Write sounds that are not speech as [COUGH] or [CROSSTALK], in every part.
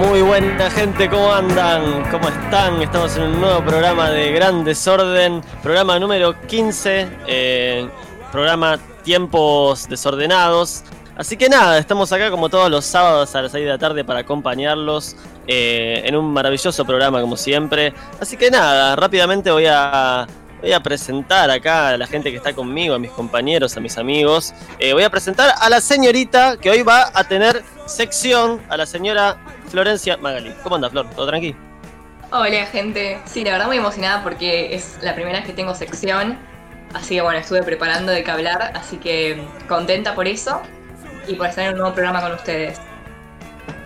Muy buena gente, ¿cómo andan? ¿Cómo están? Estamos en un nuevo programa de Gran Desorden, programa número 15, eh, programa Tiempos Desordenados. Así que nada, estamos acá como todos los sábados a las 6 de la tarde para acompañarlos eh, en un maravilloso programa como siempre. Así que nada, rápidamente voy a, presentar acá a la gente que está conmigo, a mis compañeros, a mis amigos. Eh, voy a presentar a la señorita que hoy va a tener sección, a la señora Florencia Magali. ¿Cómo anda, Flor? ¿Todo tranqui? Hola, gente. Sí, la verdad muy emocionada porque es la primera vez que tengo sección. Así que bueno, estuve preparando de qué hablar, así que contenta por eso y por estar en un nuevo programa con ustedes.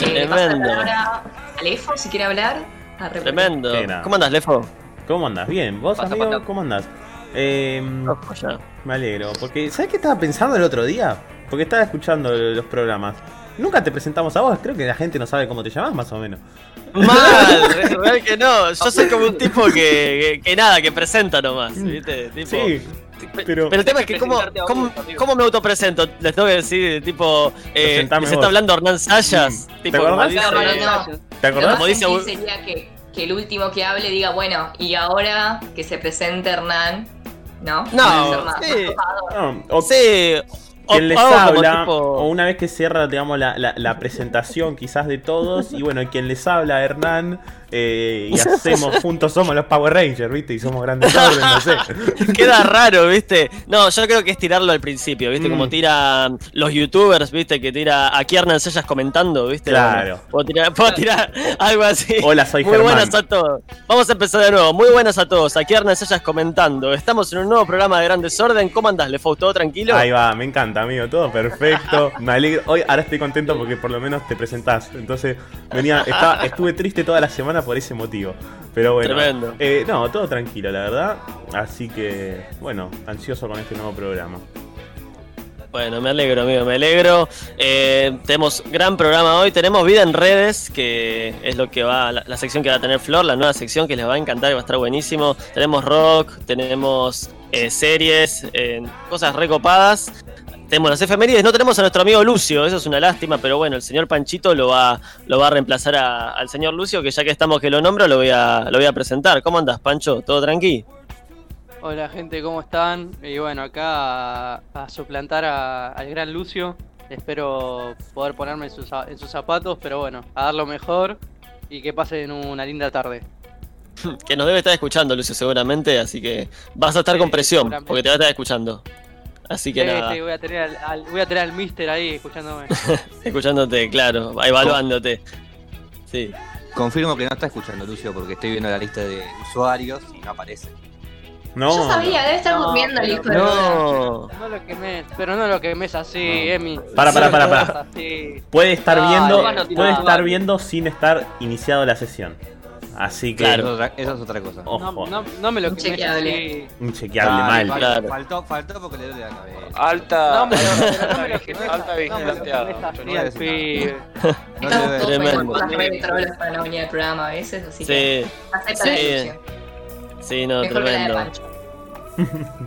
Eh, Tremendo. palabra a Lefo si quiere hablar. A repetir. Tremendo. ¿Cómo andas, Lefo? ¿Cómo andas? Bien, vos Pasa, amigo, pasa. ¿cómo andás? Eh, Ojo ya. me alegro, porque ¿sabes qué estaba pensando el otro día? Porque estaba escuchando los programas. Nunca te presentamos a vos, creo que la gente no sabe cómo te llamas más o menos. Mal, [LAUGHS] real que no. Yo soy como un tipo que, que, que nada, que presenta nomás, ¿viste? Tipo, Sí, pero- Pero el tema es que, ¿cómo, cómo, cómo me autopresento? Les tengo que decir, tipo, eh, les está hablando Hernán Sayas. Mm. Tipo, ¿Te como acordás? dice- No, no, no. ¿te acordás? Como dice sería que, que el último que hable diga, bueno, y ahora que se presente Hernán, ¿no? No, sí. No, o Sí, quien les habla, tipo- o una vez que cierra, digamos, la, la- la presentación quizás de todos, y bueno, quien les habla, Hernán, eh, y [LAUGHS] hacemos juntos somos los Power Rangers, ¿viste? Y somos grandes [LAUGHS] orden, no sé. [LAUGHS] Queda raro, ¿viste? No, yo creo que es tirarlo al principio, ¿viste? Mm. Como tiran los youtubers, ¿viste? Que tira aquí Hernán Sayas comentando, ¿viste? Claro. Puedo tirar, puedo tirar algo así. Hola, soy Muy Germán. buenas a todos. Vamos a empezar de nuevo. Muy buenas a todos. Aquí Hernán Sayas comentando. Estamos en un nuevo programa de Gran Desorden. ¿Cómo andás, Lefo? ¿Todo tranquilo? Ahí va, me encanta, amigo, todo perfecto. Me alegro. Hoy, ahora estoy contento porque por lo menos te presentás. Entonces, venía, estaba- estuve triste toda la semana por ese motivo. Pero bueno. Tremendo. eh, no, todo tranquilo, la verdad. Así que, bueno, ansioso con este nuevo programa. Bueno, me alegro, amigo, me alegro. Eh, tenemos gran programa hoy. Tenemos vida en redes, que es lo que va, la, la sección que va a tener Flor, la nueva sección que les va a encantar y va a estar buenísimo. Tenemos rock, tenemos eh, series, eh, cosas recopadas. Tenemos las efemérides, no tenemos a nuestro amigo Lucio, eso es una lástima, pero bueno, el señor Panchito lo va, lo va a reemplazar a- al señor Lucio, que ya que estamos que lo nombro, lo voy a, lo voy a presentar. ¿Cómo andas, Pancho? ¿Todo tranqui? Hola gente, ¿cómo están? Y bueno, acá a, a suplantar al gran Lucio. Espero poder ponerme en sus, za- en sus zapatos, pero bueno, a dar lo mejor y que pasen una linda tarde. [LAUGHS] Que nos debe estar escuchando, Lucio, seguramente, así que vas a estar Sí, con presión, porque te va a estar escuchando. Así que Sí, nada, sí, voy a tener al, al- voy a tener al mister ahí escuchándome. [LAUGHS] escuchándote, claro, evaluándote. Sí. Confirmo que no está escuchando Lucio porque estoy viendo la lista de usuarios y no aparece. No. Yo sabía, debe estar No, durmiendo el pero- hijo de. No. No lo quemes, pero no lo quemes así, Emi. Para, para, No para, para. Puede estar viendo, puede no, estar viendo sin estar iniciado la sesión. Así que, Claro. Eso, es otra, eso es otra cosa. ojo, No, no, no me lo quemes Inchequeable. así. inchequeable Dale, mal. faltó, claro. faltó, faltó porque le duele la cabeza. Alta. No me lo, Alta así [LAUGHS] no Estamos todos Tremendo. con las redes trolas para no venir al programa a veces, así que Sí, acepta Sí. la sí, no, Mejor que la de tremendo. Pancho.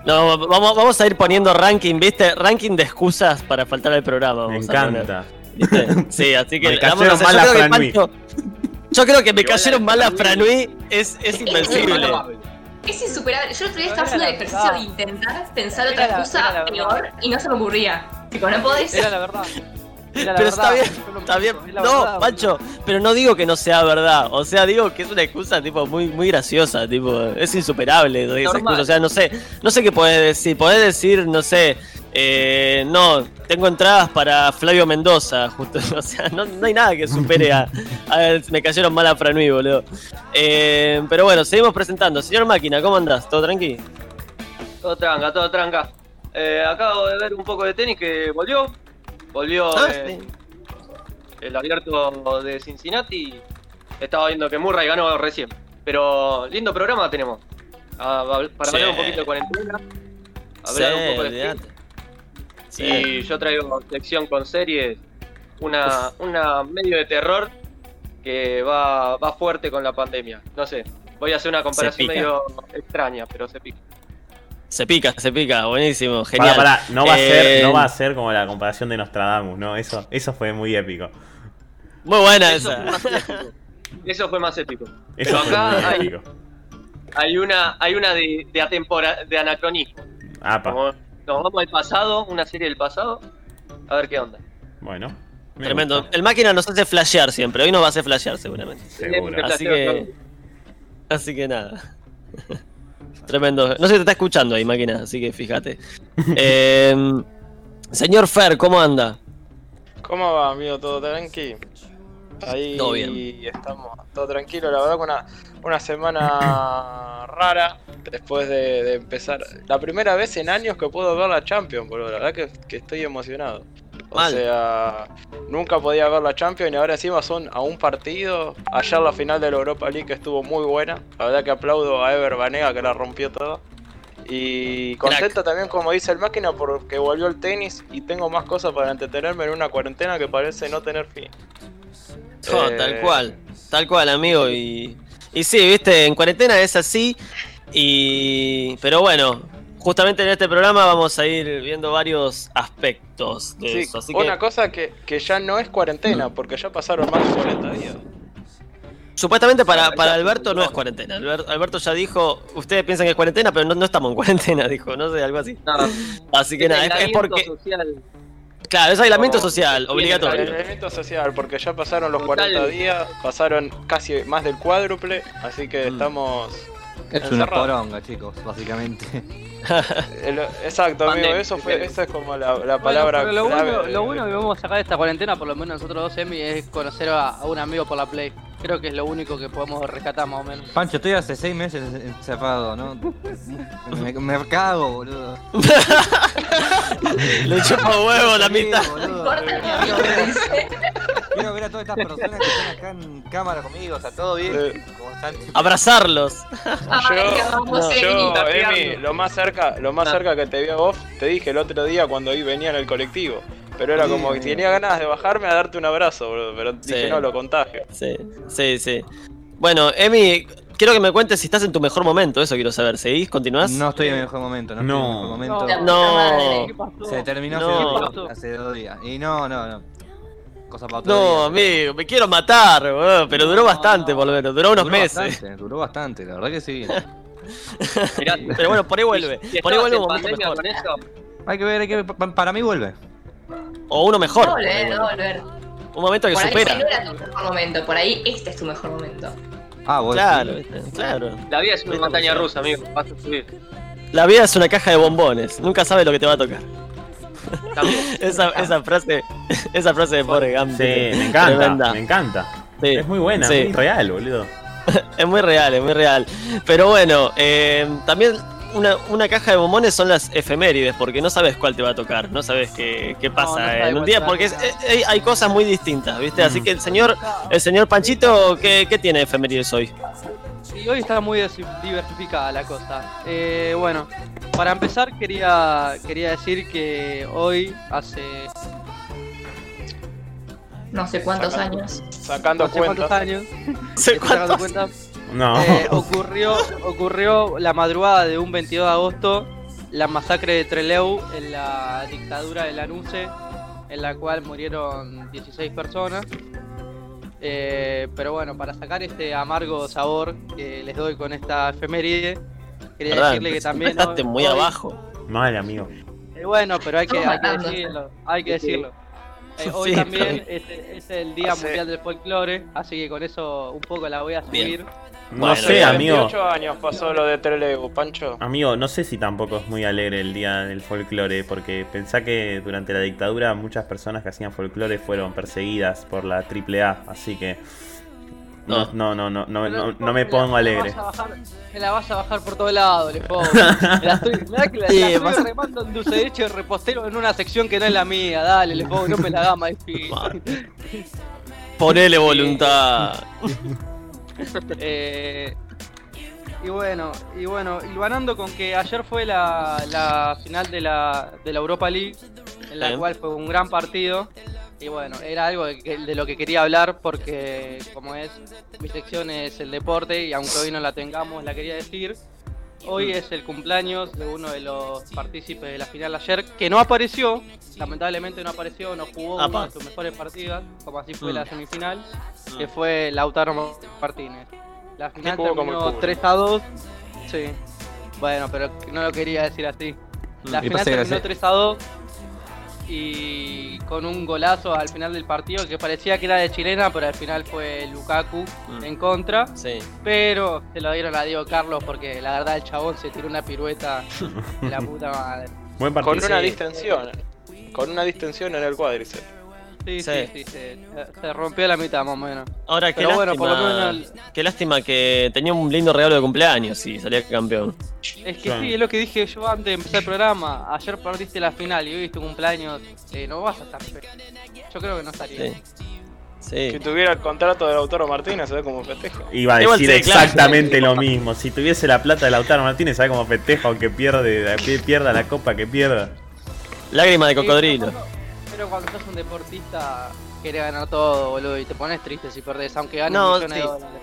No, vamos, vamos a ir poniendo ranking, ¿viste? Ranking de excusas para faltar al programa. Me vamos a poner, encanta. Sí, así que [LAUGHS] Me vamos a cayeron hacer- mal yo a creo que Franui. Pancho- Yo creo que me Igual cayeron mal a Franui- es, es invencible. Es insuperable. Yo el otro día estaba haciendo el ejercicio de intentar pensar Era otra excusa peor y no se me ocurría. Tipo, no podés. Era la verdad. Era la Pero está bien, está bien. es No, verdad, Pancho, pero no digo que no sea verdad. O sea, digo que es una excusa tipo muy, muy graciosa, tipo, es insuperable esa excusa. O sea, no sé, no sé qué podés decir. Podés decir, no sé, eh, no, tengo entradas para Flavio Mendoza, justo. [LAUGHS] O sea, no, no hay nada que supere a, a- me cayeron mal a Franui, boludo. Eh, pero bueno, seguimos presentando. Señor Máquina, ¿cómo andás? ¿Todo tranqui? Todo tranca, todo tranca. Eh, acabo de ver un poco de tenis que volvió. Volvió Ah, eh, sí. el abierto de Cincinnati. Estaba viendo que Murray ganó recién. Pero lindo programa tenemos. Ah, para Sí. hablar un poquito de cuarentena. Sí, Hablar un poco de. Sí. Y yo traigo sección con series. Una, [LAUGHS] una medio de terror que va, va fuerte con la pandemia. No sé. Voy a hacer una comparación medio extraña, pero se pica. Se pica, se pica, buenísimo, genial. Pará, pará, no va, a Eh, ser, no va a ser como la comparación de Nostradamus, ¿no? Eso, eso fue muy épico. Muy buena Eso esa. fue más épico. Eso fue más épico. Eso Pero fue acá muy hay, épico. hay una, hay una de, de, atempora- de anacronismo. Apa, Como nos vamos al pasado, una serie del pasado, a ver qué onda. bueno. me Tremendo. gusta, El máquina nos hace flashear siempre. Hoy nos va a hacer flashear seguramente. Seguro. Así que. Así que nada. Tremendo. No sé si te está escuchando ahí, máquina, así que fíjate. [LAUGHS] Eh, señor Fer, ¿cómo anda? ¿Cómo va, amigo? ¿Todo tranqui? Ahí Todo bien. estamos, todo tranquilo. La verdad que una, una semana [CLEARS THROAT] rara después de, de empezar. La primera vez en años que puedo ver la Champions, boludo. La verdad que, que estoy emocionado. O Mal. sea, nunca podía ver la Champions y ahora encima son a un partido. Ayer la final de la Europa League estuvo muy buena. La verdad que aplaudo a Ever Banega que la rompió toda. Y contento también, como dice el máquina, porque volvió el tenis y tengo más cosas para entretenerme en una cuarentena que parece no tener fin. Oh, Eh, Tal cual, tal cual, amigo. Y, y sí, viste, en cuarentena es así. Y. Pero bueno, justamente en este programa vamos a ir viendo varios aspectos de Sí, eso. Así una que, cosa que, que ya no es cuarentena, porque ya pasaron más de 40 días. supuestamente para, para Alberto no no. es cuarentena. Alber- Alberto ya dijo, ustedes piensan que es cuarentena, pero no, no estamos en [LAUGHS] cuarentena, dijo, no sé, algo así. Así que nada, es, es porque. social. Claro, es aislamiento No, social, obligatorio. El elemento social, porque ya pasaron los Total. 40 días, pasaron casi más del cuádruple, así que Mm. estamos... Es una poronga, chicos, básicamente. [LAUGHS] el- exacto, amigo, Pandemia, eso fue, esa es como la, la Bueno, palabra pero lo, clave bueno, de- lo bueno que vamos a sacar de esta cuarentena, por lo menos nosotros dos, Emi, es conocer a, a un amigo por la Play. Creo que es lo único que podemos rescatar más o menos. Pancho, estoy hace seis meses encerrado, ¿no? Me, me cago, boludo. [LAUGHS] Le chupa huevo la Sí, mitad. Quiero ver- dice. Quiero ver a todas estas personas que están acá en cámara conmigo, o sea, todo bien. Eh. Como están, Abrazarlos. Ay, Yo- no. Yo. Emi, lo más cerca, lo más Ah. cerca que te vi a vos, te dije el otro día cuando venía en el colectivo. Pero era Sí, como que tenía ganas de bajarme a darte un abrazo, boludo. Pero dije, Sí. no, lo contagio. Sí, sí, sí. Bueno, Emi, quiero que me cuentes si estás en tu mejor momento, eso quiero saber. ¿Seguís? ¿Continuás? No estoy en el mejor momento, no, No. estoy en el mejor momento. No. Se terminó No. hace, dos- hace dos días. Y no, no, no. Cosa para otro No, día. amigo, me quiero matar, boludo, pero duró No, bastante no. por lo menos, duró unos Duró meses. Bastante, duró bastante, la verdad que sí. Mirá, [LAUGHS] Pero bueno, por ahí vuelve. si Por ahí vuelve un momento mejor. con eso, Hay que ver, hay que ver. pa- Para mí vuelve. O uno mejor. Volver, no volver. Un momento que Por ahí no supera. era tu mejor momento, por ahí este es tu mejor momento. Ah, vos Claro, claro. la vida es una montaña rusa, amigo. Vas a subir. La vida es una caja de bombones, nunca sabes lo que te va a tocar. [LAUGHS] Esa, esa frase, esa frase de pobre Gambit. Sí, me encanta, Tremenda. me encanta. Sí, Es muy buena, sí. muy real, boludo. [LAUGHS] Es muy real, es muy real. Pero bueno, eh, también una, una caja de bombones son las efemérides, porque no sabes cuál te va a tocar, no sabes qué, qué pasa no en un día, porque es- eh, hay cosas muy distintas, ¿viste? Así Mm. que el señor, el señor Panchito, ¿qué, qué tiene de efemérides hoy? Y hoy está muy diversificada la cosa. Eh, bueno, para empezar quería, quería decir que hoy hace No sé cuántos años. Sacando no sé cuántos cuentas. años, [LAUGHS] ¿Se estoy sacando cuántos? cuentas, No. eh, [LAUGHS] ocurrió, ocurrió la madrugada de un 22 de agosto la masacre de Trelew en la dictadura de Lanuse, en la cual murieron 16 personas. Eh, pero bueno, para sacar este amargo sabor que les doy con esta efeméride, quería decirle que también... Hoy- muy hoy- abajo. Mal, amigo. Eh, bueno, pero hay que, hay que decirlo, hay que decirlo. Eh, hoy Sí, también es, es el Día Mundial del Folclore, así que con eso un poco la voy a Bien. No Bueno, sé, amigo. 28 años pasó lo de Trelew, Pancho. Amigo, no sé si tampoco es muy alegre el día del folclore, porque pensá que durante la dictadura muchas personas que hacían folclore fueron perseguidas por la AAA, así que no, no, no, no, no, no, no me pongo Me alegre. la bajar, me la vas a bajar por todos lados, le pongo. Me [LAUGHS] la estoy, que la, Sí, la estoy remando en dulce de leche de repostero en una sección que no es la mía, dale, le pongo, no me la más difícil. Ponele voluntad. [LAUGHS] [LAUGHS] Eh, y bueno, y bueno, hilvanando con que ayer fue la, la final de la, de la Europa League, en la cual fue un gran partido. Y bueno, era algo de, de lo que quería hablar porque como es, mi sección es el deporte y aunque hoy no la tengamos, la quería decir. Hoy es el cumpleaños de uno de los partícipes de la final ayer, que no apareció, lamentablemente no apareció, no jugó Apa. una de sus mejores partidas, como así fue Mm. la semifinal, Mm. que fue Lautaro Martínez. La final como terminó culo. 3 a 2. Sí. Bueno, pero no lo quería decir así. La Mm. Final terminó hace- 3 a 2 y con un golazo al final del partido que parecía que era de chilena, pero al final fue Lukaku Mm. en contra. Sí. Pero se lo dieron a Diego Carlos porque la verdad el chabón se tiró una pirueta [LAUGHS] de la puta madre. Buen partido. Con una Sí. distensión. Con una distensión en el cuádriceps. Sí, Sí. sí, sí, se, se rompió la mitad más o menos. Ahora, qué Pero bueno, lástima, por lo menos- qué lástima que tenía un lindo regalo de cumpleaños y salía campeón. Es que Claro. sí, es lo que dije yo antes de empezar el programa. Ayer perdiste la final y hoy es tu cumpleaños. eh, no vas a estar. Yo creo que no estaría. Sí. Sí. Si tuviera el contrato de Lautaro Martínez, ¿sabes cómo festejo? Iba a Igual decir claro. exactamente lo mismo. Si tuviese la plata de Lautaro Martínez, ¿sabe cómo festeja aunque pierde, que pierda la copa que pierda? Lágrima de Sí, cocodrilo. Pero cuando- sos un deportista, querés ganar todo, boludo, y te pones triste si perdés, aunque ganes No, millones sí. de dólares.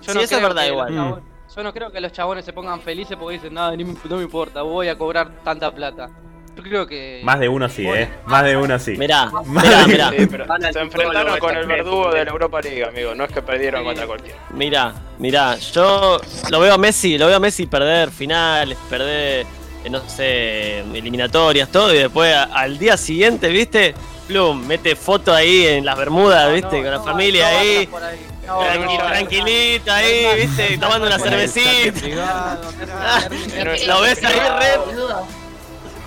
Sí, eso es verdad igual. chabon- Yo no creo que los chabones se pongan felices porque dicen, nada, ni me- no me importa, voy a cobrar tanta plata. Yo creo que... Más de uno sí, ¿eh? Más de uno sí. Mirá, mirá, mirá, Sí, pero se enfrentaron con el verdugo de la Europa League, amigo. No es que perdieron Sí. contra cualquiera. mirá, mirá. Yo lo veo a Messi, lo veo a Messi perder finales, perder, eh, no sé, eliminatorias, todo, y después a- al día siguiente, ¿viste? Plum, mete foto ahí en las Bermudas, No, ¿viste? no, Con la no, familia no ahí. ahí. No, tranqui- no, no, tranquilito ahí, ¿viste? Tomando una cervecita. privado, [LAUGHS] Lo ves ahí re.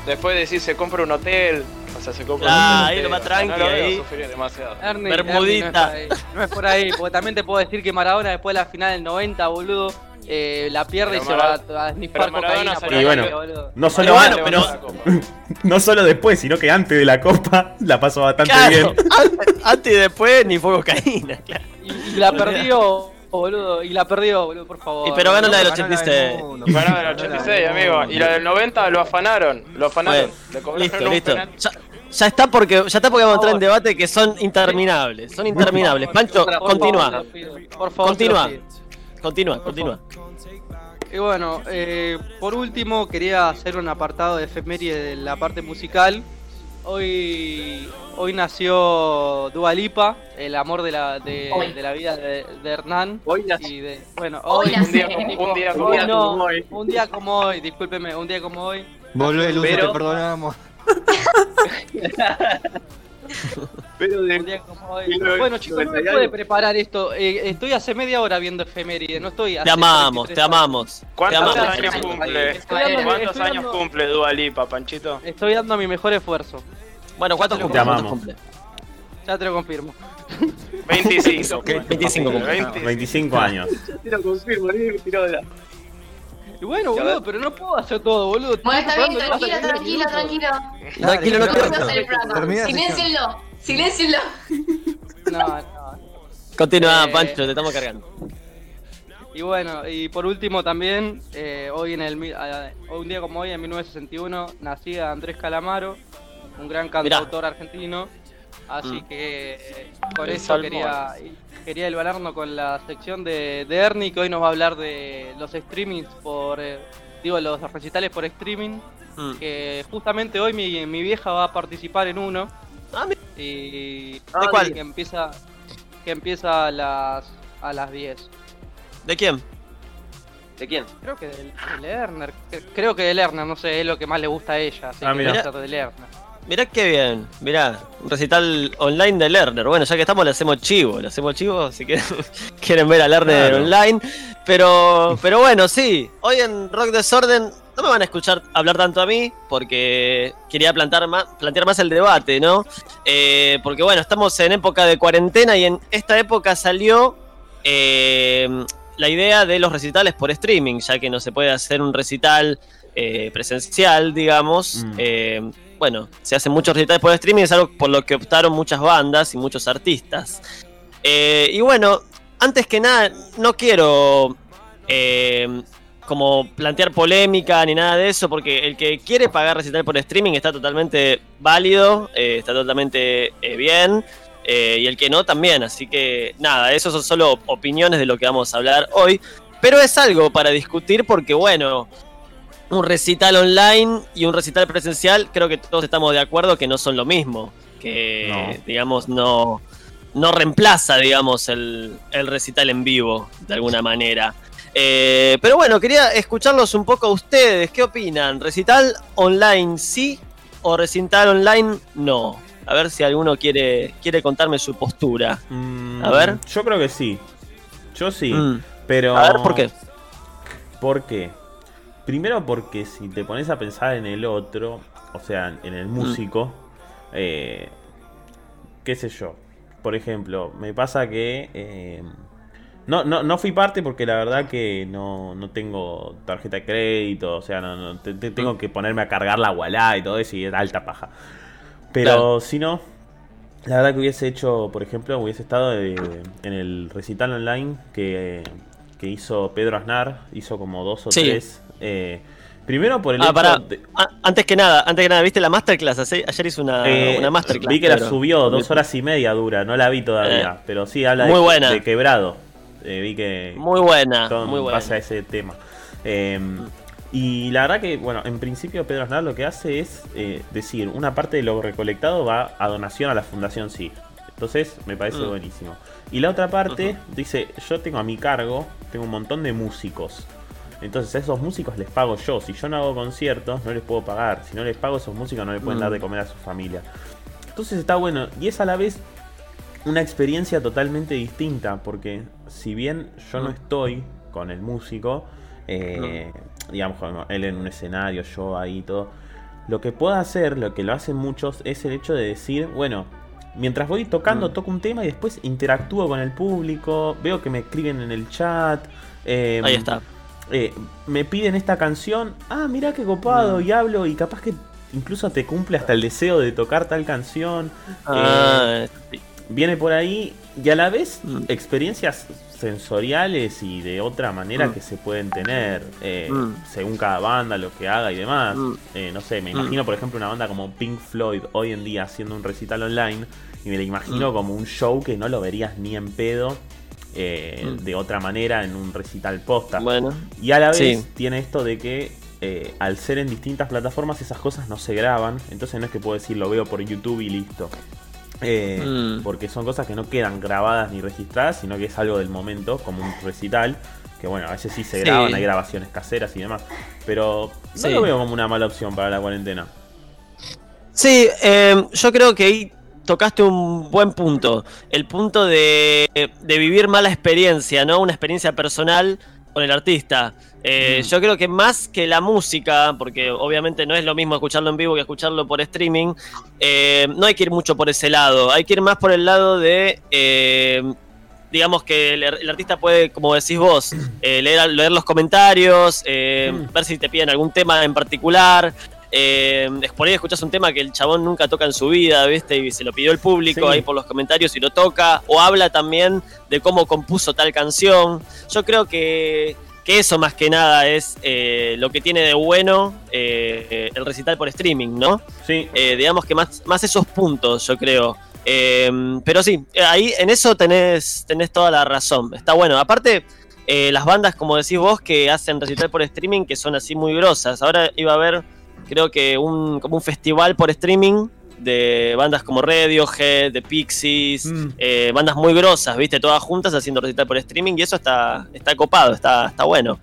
Después decir se compra un hotel. O sea, se compra Ah, un ahí hotel. lo más No tranqui, veo ahí. sufrir demasiado. Ernie, Bermudita. Ernie, no, es por ahí. No es por ahí, porque también te puedo decir que Maradona después de la final del 90, boludo, eh, la pierde Pero y se va a snifar cocaína por Y bueno, boludo. No solo, Pero bueno, la [LAUGHS] no solo después, sino que antes de la copa la pasó bastante Claro, bien. [LAUGHS] antes, antes y después ni fue cocaína, [LAUGHS] claro. Y, y la perdió, boludo, y la perdió, boludo, por favor. Y pero ganó la del Ganó 86. mundo. Ganó del 86, amigo. Y la del 90 lo afanaron. Lo afanaron. Le Listo, listo. Ya, ya está porque ya está porque vamos a entrar en debate que son interminables, son interminables. Pancho, continúa, Por favor, Continúa. Continúa, continúa. Y bueno, eh, por último quería hacer un apartado de efeméride de la parte musical. Hoy, hoy nació Dua Lipa, el amor de la, de, de la vida de, de Hernán. Hoy nació. Y de, bueno, Hoy hoy, nació. Un día como, un día como Hoy no, como hoy. un día como hoy, discúlpeme, un día como hoy. Volvé, Pero- te perdonamos. [LAUGHS] Pero de- lo- Bueno, chicos, no me 90 puede preparar esto. Eh, estoy hace media hora viendo efeméride, no estoy Te amamos, 33 te amamos. Te ¿Cuántos amamos. años cumple? Estoy ¿Cuántos estoy años dando- cumple Dua Lipa, Panchito? Estoy dando mi mejor esfuerzo. Bueno, ¿cuántos Te cumple? ¿Cuántos amamos. cumple? Ya te lo confirmo. 25. 25 cumple. 20. 25 años. Te lo confirmo, ni me tiró de la. Y bueno, boludo, pero no puedo hacer todo, boludo. Bueno, está bien, tranquilo, tranquilo, tranquilo. Tranquilo, no sesión. Siléncienlo, siléncienlo. [LAUGHS] No, no. Continúa, Eh, Pancho, te estamos cargando. Y bueno, y por último también, eh, hoy en el ah, un día como hoy, en 1961, nacía Andrés Calamaro, un gran cantautor argentino. Así Mm. que con eso quería, quería elbanarnos con la sección de, de Ernie, que hoy nos va a hablar de los streamings por, eh, digo, los recitales por streaming. Mm. Que justamente hoy mi, mi vieja va a participar en uno. Ah, mira. Y ¿De cuál? que empieza, que empieza a las, a las 10. ¿De quién? ¿De quién? Creo que del, de Lerner. cre- Creo que de Lerner, no sé, es lo que más le gusta a ella. Así Ah, que mira. va a ser de Lerner. Mirá qué bien, mirá, un recital online de Lerner. Bueno, ya que estamos le hacemos chivo, le hacemos chivo si quieren, [LAUGHS] quieren ver a Lerner Claro. online. Pero, pero bueno, sí, hoy en Rock Desorden no me van a escuchar hablar tanto a mí porque quería plantar más, plantear más el debate, ¿no? Eh, porque bueno, estamos en época de cuarentena y en esta época salió eh, la idea de los recitales por streaming, ya que no se puede hacer un recital eh, presencial, digamos. Mm. Eh, bueno, se hacen muchos recitales por streaming, es algo por lo que optaron muchas bandas y muchos artistas. Eh, y bueno, antes que nada, no quiero eh, como plantear polémica ni nada de eso, porque el que quiere pagar recital por streaming está totalmente válido, eh, está totalmente eh, bien, eh, y el que no también. Así que nada, eso son solo opiniones de lo que vamos a hablar hoy. Pero es algo para discutir porque, bueno, un recital online y un recital presencial, creo que todos estamos de acuerdo que no son lo mismo. Que, digamos, no, no reemplaza, digamos, el, el, recital en vivo, de alguna manera. Eh, pero bueno, quería escucharlos un poco a ustedes. ¿Qué opinan? ¿Recital online sí o recital online no? A ver si alguno quiere, quiere contarme su postura. Mm, a ver. Yo creo que sí. Yo sí. Mm. Pero. A ver, ¿por qué? ¿Por qué? Primero porque si te pones a pensar en el otro, o sea, en el mm. músico, eh, qué sé yo. Por ejemplo, me pasa que... Eh, no, no, no fui parte porque la verdad que no, no tengo tarjeta de crédito, o sea, no, tengo que ponerme a cargar la wallah y todo eso y es alta paja. Pero si no, la verdad que hubiese hecho, por ejemplo, hubiese estado en el recital online que, que hizo Pedro Aznar, hizo como dos o tres eh, primero por el ah, hecho Antes que nada, antes que nada, ¿viste la masterclass? Ayer hizo una, eh, una masterclass. Vi que la subió, dos horas y media dura, no la vi todavía, eh, pero sí habla muy de, buena. de quebrado. vi que... Muy buena, muy buena. Pasa ese tema. Em, y la verdad que, bueno, en principio Pedro Aznar lo que hace es decir, una parte de lo recolectado va a donación a la Fundación Sí. Entonces me parece mm. buenísimo. Y la otra parte dice, yo tengo a mi cargo, tengo un montón de músicos. Entonces a esos músicos les pago yo. Si yo no hago conciertos, no les puedo pagar. Si no les pago, esos músicos no le pueden dar de mm. comer a su familia. Entonces está bueno. Y es a la vez una experiencia totalmente distinta. Porque si bien yo no mm. estoy con el músico, eh, digamos, él en un escenario, yo ahí todo. Lo que puedo hacer, lo que lo hacen muchos, es el hecho de decir, bueno, mientras voy tocando, mm. toco un tema y después interactúo con el público, veo que me escriben en el chat. Eh, ahí está. Eh, me piden esta canción, ah, mira qué copado, mm. y hablo, y capaz que incluso te cumple hasta el deseo de tocar tal canción. Ah, eh, viene por ahí, y a la vez mm. experiencias sensoriales y de otra manera mm. que se pueden tener eh, según cada banda, lo que haga y demás. no sé, me imagino por ejemplo una banda como Pink Floyd hoy en día haciendo un recital online y me la imagino como un show que no lo verías ni en pedo eh, mm. de otra manera en un recital posta. Bueno, y a la vez tiene esto de que eh, al ser en distintas plataformas esas cosas no se graban, entonces no es que puedo decir lo veo por YouTube y listo. Eh, mm. Porque son cosas que no quedan grabadas ni registradas, sino que es algo del momento, como un recital. Que bueno, a veces sí se graban, hay grabaciones caseras y demás. Pero no lo veo como una mala opción para la cuarentena. Sí, yo creo que tocaste un buen punto. El punto de, vivir mala experiencia, ¿no? Una experiencia personal con el artista. Eh, mm. Yo creo que más que la música, porque obviamente no es lo mismo escucharlo en vivo que escucharlo por streaming, eh, no hay que ir mucho por ese lado. Hay que ir más por el lado de. Eh, digamos que el, artista puede, como decís vos, leer, leer, los comentarios, mm. ver si te piden algún tema en particular, eh, por ahí escuchas un tema que el chabón nunca toca en su vida, ¿viste? Y se lo pidió el público ahí por los comentarios y lo toca. O habla también de cómo compuso tal canción. Yo creo que, eso más que nada es eh, lo que tiene de bueno eh, el recital por streaming, ¿no? Sí. Eh, digamos que más, más esos puntos, yo creo. pero sí, ahí en eso tenés, tenés toda la razón. Está bueno. Aparte, las bandas, como decís vos, que hacen recital por streaming, que son así muy grosas. Ahora iba a ver creo que un, como un festival por streaming de bandas como Radiohead, de Pixies, mm. eh, bandas muy grosas, viste, todas juntas haciendo recital por streaming y eso está, está copado, está, está bueno.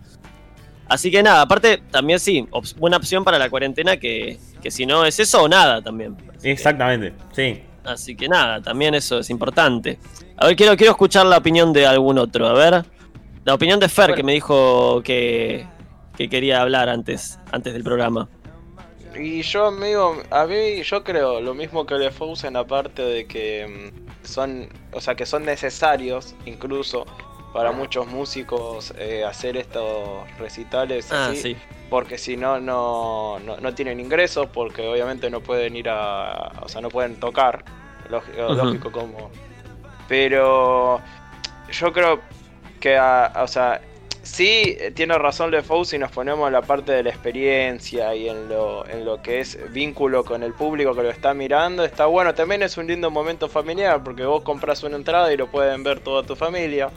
Así que nada, aparte también sí, buena opción para la cuarentena que, que si no es eso o nada también. Exactamente, sí. Así que nada, también eso es importante. A ver, quiero, quiero escuchar la opinión de algún otro, a ver. La opinión de Fer, que me dijo que, que quería hablar antes, antes del programa. Y yo, amigo, a mí yo creo lo mismo que le en la parte de que mm, son, o sea, que son necesarios incluso para muchos músicos eh, hacer estos recitales ah, así, porque si no, no, no, tienen ingresos, porque obviamente no pueden ir a, o sea, no pueden tocar, lógico, lógico como. Pero yo creo que, o sea, Sí, eh, tiene razón LeFou si nos ponemos en la parte de la experiencia y en lo, en lo que es vínculo con el público que lo está mirando. Está bueno, también es un lindo momento familiar porque vos compras una entrada y lo pueden ver toda tu familia.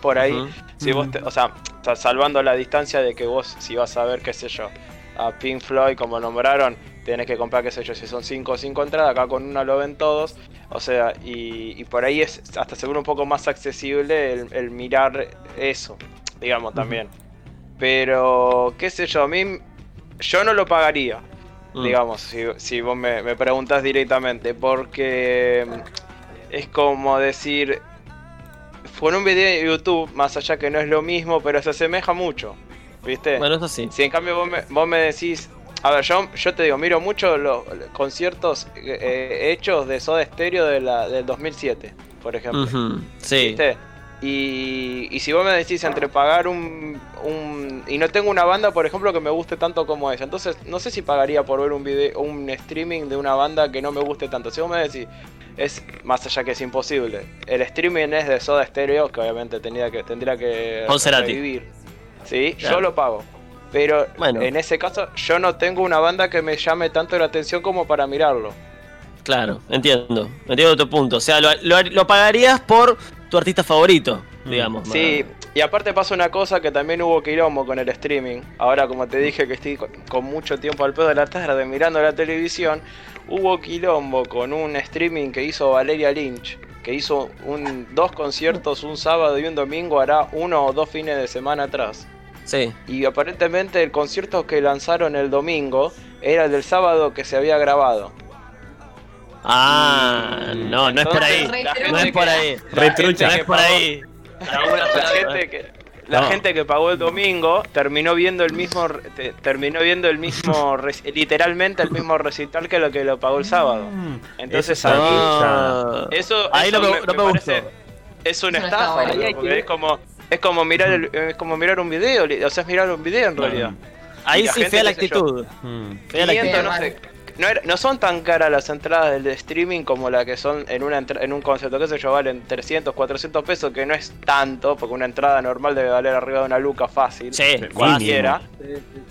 Por ahí, si vos, o sea, salvando la distancia de que vos, si vas a ver, qué sé yo, a Pink Floyd, como nombraron, tenés que comprar, qué sé yo, si son 5 o 5 entradas, acá con una lo ven todos. O sea, y, y por ahí es hasta seguro un poco más accesible el, el mirar eso, digamos, también. Pero, qué sé yo, a mí, yo no lo pagaría, Mm. digamos, si, si vos me, me preguntás directamente, porque es como decir, fue un video de YouTube, más allá que no es lo mismo, pero se asemeja mucho, ¿viste? Bueno, eso sí. Si en cambio vos me, vos me decís, a ver, yo, yo te digo, miro mucho los conciertos eh, hechos de Soda Stereo de la, del 2007, por ejemplo. Ujú, Sí. ¿Viste? Y, y si vos me decís entre pagar un, un... Y no tengo una banda, por ejemplo, que me guste tanto como esa. Entonces, no sé si pagaría por ver un video, un streaming de una banda que no me guste tanto. Si vos me decís, es más allá que es imposible. El streaming es de Soda Stereo, que obviamente tendría que, tendría que revivir. Sí, Claro. yo lo pago. Pero Bueno. en ese caso, yo no tengo una banda que me llame tanto la atención como para mirarlo. Claro, entiendo. Entiendo tu punto. O sea, lo, lo- lo pagarías por tu artista favorito, Mm. digamos. Sí, y aparte pasa una cosa que también hubo quilombo con el streaming. Ahora, como te dije que estoy con, con mucho tiempo al pedo de la tarde mirando la televisión, hubo quilombo con un streaming que hizo Valeria Lynch, que hizo un, dos conciertos un sábado y un domingo, hará uno o dos fines de semana atrás. Sí. Y aparentemente el concierto que lanzaron el domingo era el del sábado que se había grabado. Ah, no, no es por ahí. No es por ahí. Re la trucha. No es por ahí. La [LAUGHS] gente que, la No. gente que pagó el domingo terminó viendo el mismo te- terminó viendo el mismo [LAUGHS] literalmente el mismo recital que lo que lo pagó el sábado. Mm, Entonces eso ahí Ah. eso, Ahí eso no me- no me parece- gustó. es una no estafa, porque es como es como mirar el- es como mirar un video, o sea, es mirar un video en realidad. Ahí sí, fea la actitud. Mm. Fea la 500, actitud. No no, era- no son tan caras las entradas del streaming como la que son en una entra- en un concierto, que sé yo, valen 300, 400 pesos, que no es tanto, porque una entrada normal debe valer arriba de una luca fácil. Sí, cualquiera.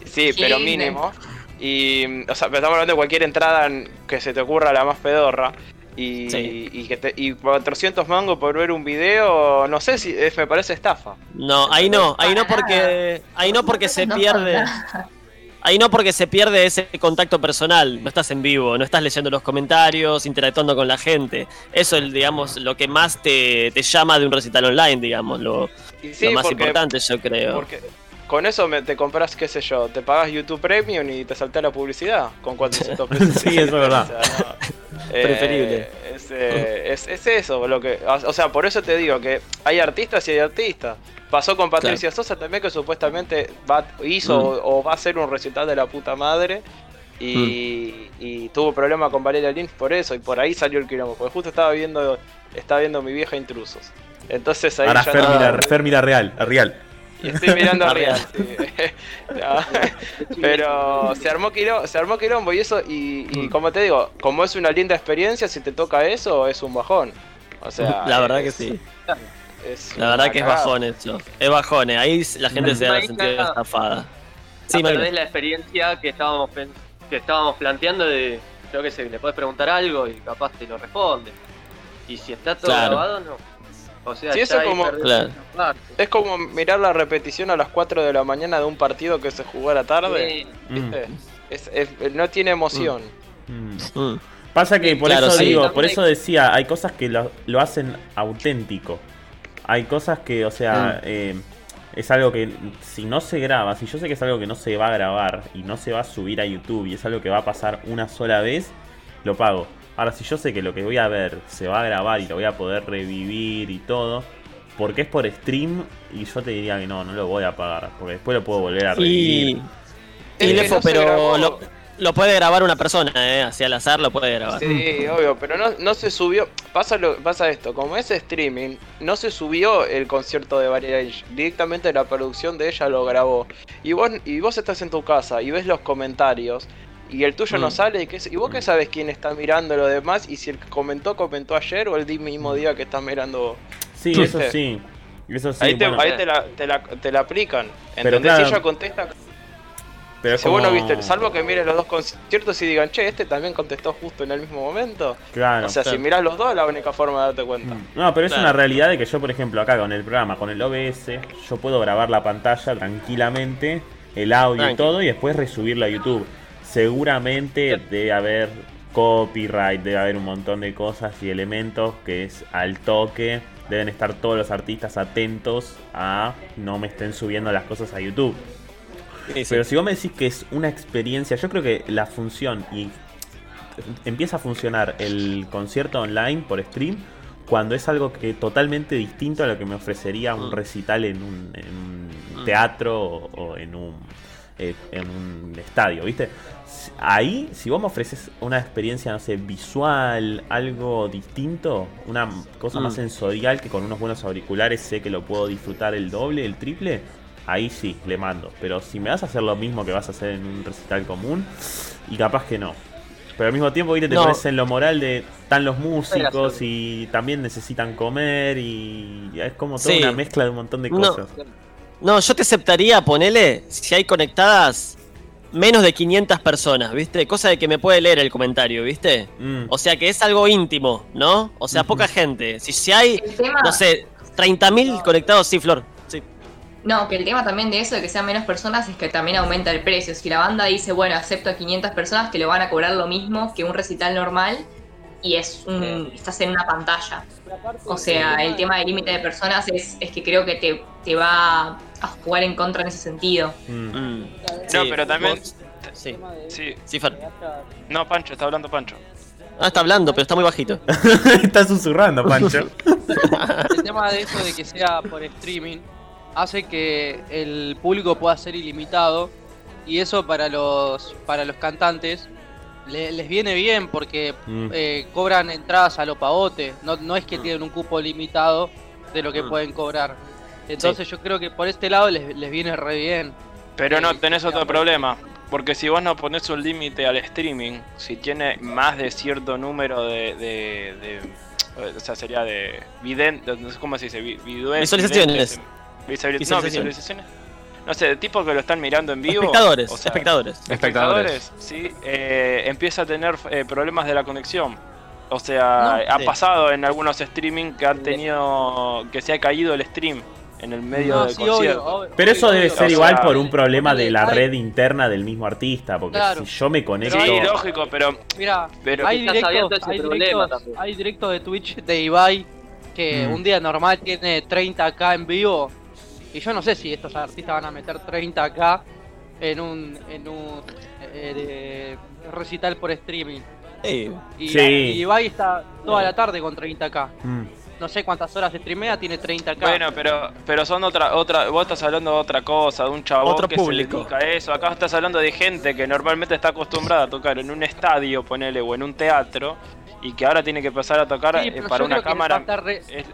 Sí, Sí, pero mínimo. Y, o sea, pero estamos hablando de cualquier entrada en- que se te ocurra la más pedorra. Y, Sí. y, que te, y 400 mangos por ver un video, no sé si es, me parece estafa. No, ahí no, ahí no porque ahí no porque se No, pierde. Ahí no porque se pierde ese contacto personal, no estás en vivo, no estás leyendo los comentarios, interactuando con la gente. Eso es, digamos, lo que más te, te llama de un recital online, digamos, lo, sí, lo más porque, importante yo creo. porque con eso me, te compras, qué sé yo, te pagas YouTube Premium y te salta la publicidad con 400 pesos. [LAUGHS] Sí, eso es verdad. [LAUGHS] O sea, no. Preferible. Eh, eh, es, es eso lo que. O sea, por eso te digo que hay artistas y hay artistas. Pasó con Patricia Sosa también, que supuestamente va, hizo Mm. o, o va a hacer un recital de la puta madre. Y, Mm. y tuvo problemas con Valeria Lynch por eso, y por ahí salió el quilombo. Porque justo estaba viendo estaba viendo mi vieja intrusos. Entonces ahí Ahora ya Fer no- mira, Fer mira real, real. Y estoy mirando arriba. sí. [LAUGHS] No, Pero se armó quilombo, se armó quilombo y eso, y, y como te digo, como es una linda experiencia, si te toca eso, es un bajón. O sea, [LAUGHS] la verdad que es- sí, es la verdad que es bajón eso. Es bajón, eh, ahí la gente se da Ahí sentido estafada. Sí, perdés Magno. la experiencia que estábamos que estábamos planteando de, yo qué sé, le puedes preguntar algo y capaz te lo responde. Y si está todo Claro. grabado, no. O sea, Sí, eso como- Claro. Es como mirar la repetición a las 4 de la mañana de un partido que se jugó a la tarde. Sí. Mm. Es- es- no tiene emoción. mm. Mm. Pasa que por Claro, eso sí. digo, por eso decía, hay cosas que lo, lo hacen auténtico. Hay cosas que, o sea, Mm. eh, es algo que si no se graba, si yo sé que es algo que no se va a grabar y no se va a subir a YouTube y es algo que va a pasar una sola vez, lo pago. Ahora, si yo sé que lo que voy a ver se va a grabar y lo voy a poder revivir y todo, porque es por stream y yo te diría que no, no lo voy a pagar, porque después lo puedo volver a revivir. Y, Lefo, no pero lo, lo puede grabar una persona, eh, así al azar lo puede grabar. Sí, obvio, pero no, no se subió. Pasa, lo, pasa esto, como es streaming, no se subió el concierto de Lynch. Directamente la producción de ella lo grabó. Y vos, y vos estás en tu casa y ves los comentarios. Y el tuyo no Mm. sale. Y, qué, y vos qué sabes quién está mirando lo demás. Y si el que comentó, comentó ayer o el mismo día que estás mirando vos. Sí, ¿Viste? eso sí. Eso sí, ahí te, bueno, ahí te, la, te, la, te la aplican. Pero ¿Entendés? claro. Si ella contesta. pero Si vos no viste, salvo que mires los dos conciertos y digan, che, este también contestó justo en el mismo momento. Claro. o sea, claro. si mirás los dos, es la única forma de darte cuenta. Mm. No, pero es Claro. una realidad de que yo, por ejemplo, acá con el programa, con el OBS, yo puedo grabar la pantalla tranquilamente el audio y todo y después resubirlo a YouTube. Seguramente debe haber copyright, debe haber un montón de cosas y elementos que es al toque. Deben estar todos los artistas atentos a no me estén subiendo las cosas a YouTube. Sí, sí. Pero si vos me decís que es una experiencia, yo creo que la función y empieza a funcionar el concierto online por stream cuando es algo que totalmente distinto a lo que me ofrecería un Mm. recital en un, en un Mm. teatro o, o en un eh, en un estadio, ¿viste? Ahí, si vos me ofreces una experiencia, no sé, visual, algo distinto, una cosa más Mm. sensorial que con unos buenos auriculares sé que lo puedo disfrutar el doble, el triple, ahí sí, le mando. Pero si me vas a hacer lo mismo que vas a hacer en un recital común, y capaz que no. Pero al mismo tiempo, ¿viste? te No. pones en lo moral de están los músicos y también necesitan comer y es como toda Sí. una mezcla de un montón de cosas. No, yo te aceptaría, ponele, si hay conectadas menos de 500 personas, ¿viste? Cosa de que me puede leer el comentario, ¿viste? Mm. O sea que es algo íntimo, ¿no? O sea, poca gente. Si, si hay, no sé, 30.000 conectados, sí, Flor. Sí. no, que el tema también de eso de que sean menos personas es que también aumenta el precio. Si la banda dice, bueno, acepto a 500 personas, te lo van a cobrar lo mismo que un recital normal y es un, estás en una pantalla. O sea, el tema del límite de personas es, es que creo que te, te va a jugar en contra en ese sentido. Mm. Mm. No, Sí, pero también- vos- Sí, Sí, sí, no, Pancho, está hablando Pancho. Ah, está hablando, pero está muy bajito. [LAUGHS] Está susurrando, Pancho. El tema de eso de que sea por streaming hace que el público pueda ser ilimitado y eso para los para los cantantes le- les viene bien porque Mm. eh, cobran entradas a lo pavote, no, no es que Mm. tienen un cupo limitado de lo que Mm. pueden cobrar. Entonces yo creo que por este lado les, les viene re bien. Pero no, Sí, tenés otro problema. Porque si vos no pones un límite al streaming, si tiene más de cierto número de. de, de- o sea, sería de. Viden, no sé cómo se dice. viduen- Visualizaciones. videntes, No, Visualizaciones. No sé, de tipos que lo están mirando en vivo. Espectadores, o sea, espectadores. espectadores, sí, eh, empieza a tener eh, problemas de la conexión. O sea, No, ha sí. pasado en algunos streaming que han tenido. que se ha caído el stream en el medio No, del sí, obvio, concierto. obvio, Pero eso obvio, debe obvio. ser O igual sea, por un problema de la hay- red interna del mismo artista. Porque Claro. si yo me conecto. Sí, lógico, pero Mira, Pero hay directos, hay, directos, hay directos de Twitch de Ibai que Mm. un día normal tiene 30k en vivo. Y yo no sé si estos artistas van a meter 30k en un, en un eh, recital por streaming. Sí. Y, Sí. y Ibai está toda la tarde con 30k. Mm. No sé cuántas horas streamea, tiene 30k. Bueno, pero pero son otra otra vos estás hablando de otra cosa, de un chabón Otro que público. se dedica a eso. Acá estás hablando de gente que normalmente está acostumbrada a tocar en un estadio, ponele o en un teatro y que ahora tiene que empezar a tocar Sí, eh, para una cámara. re- es-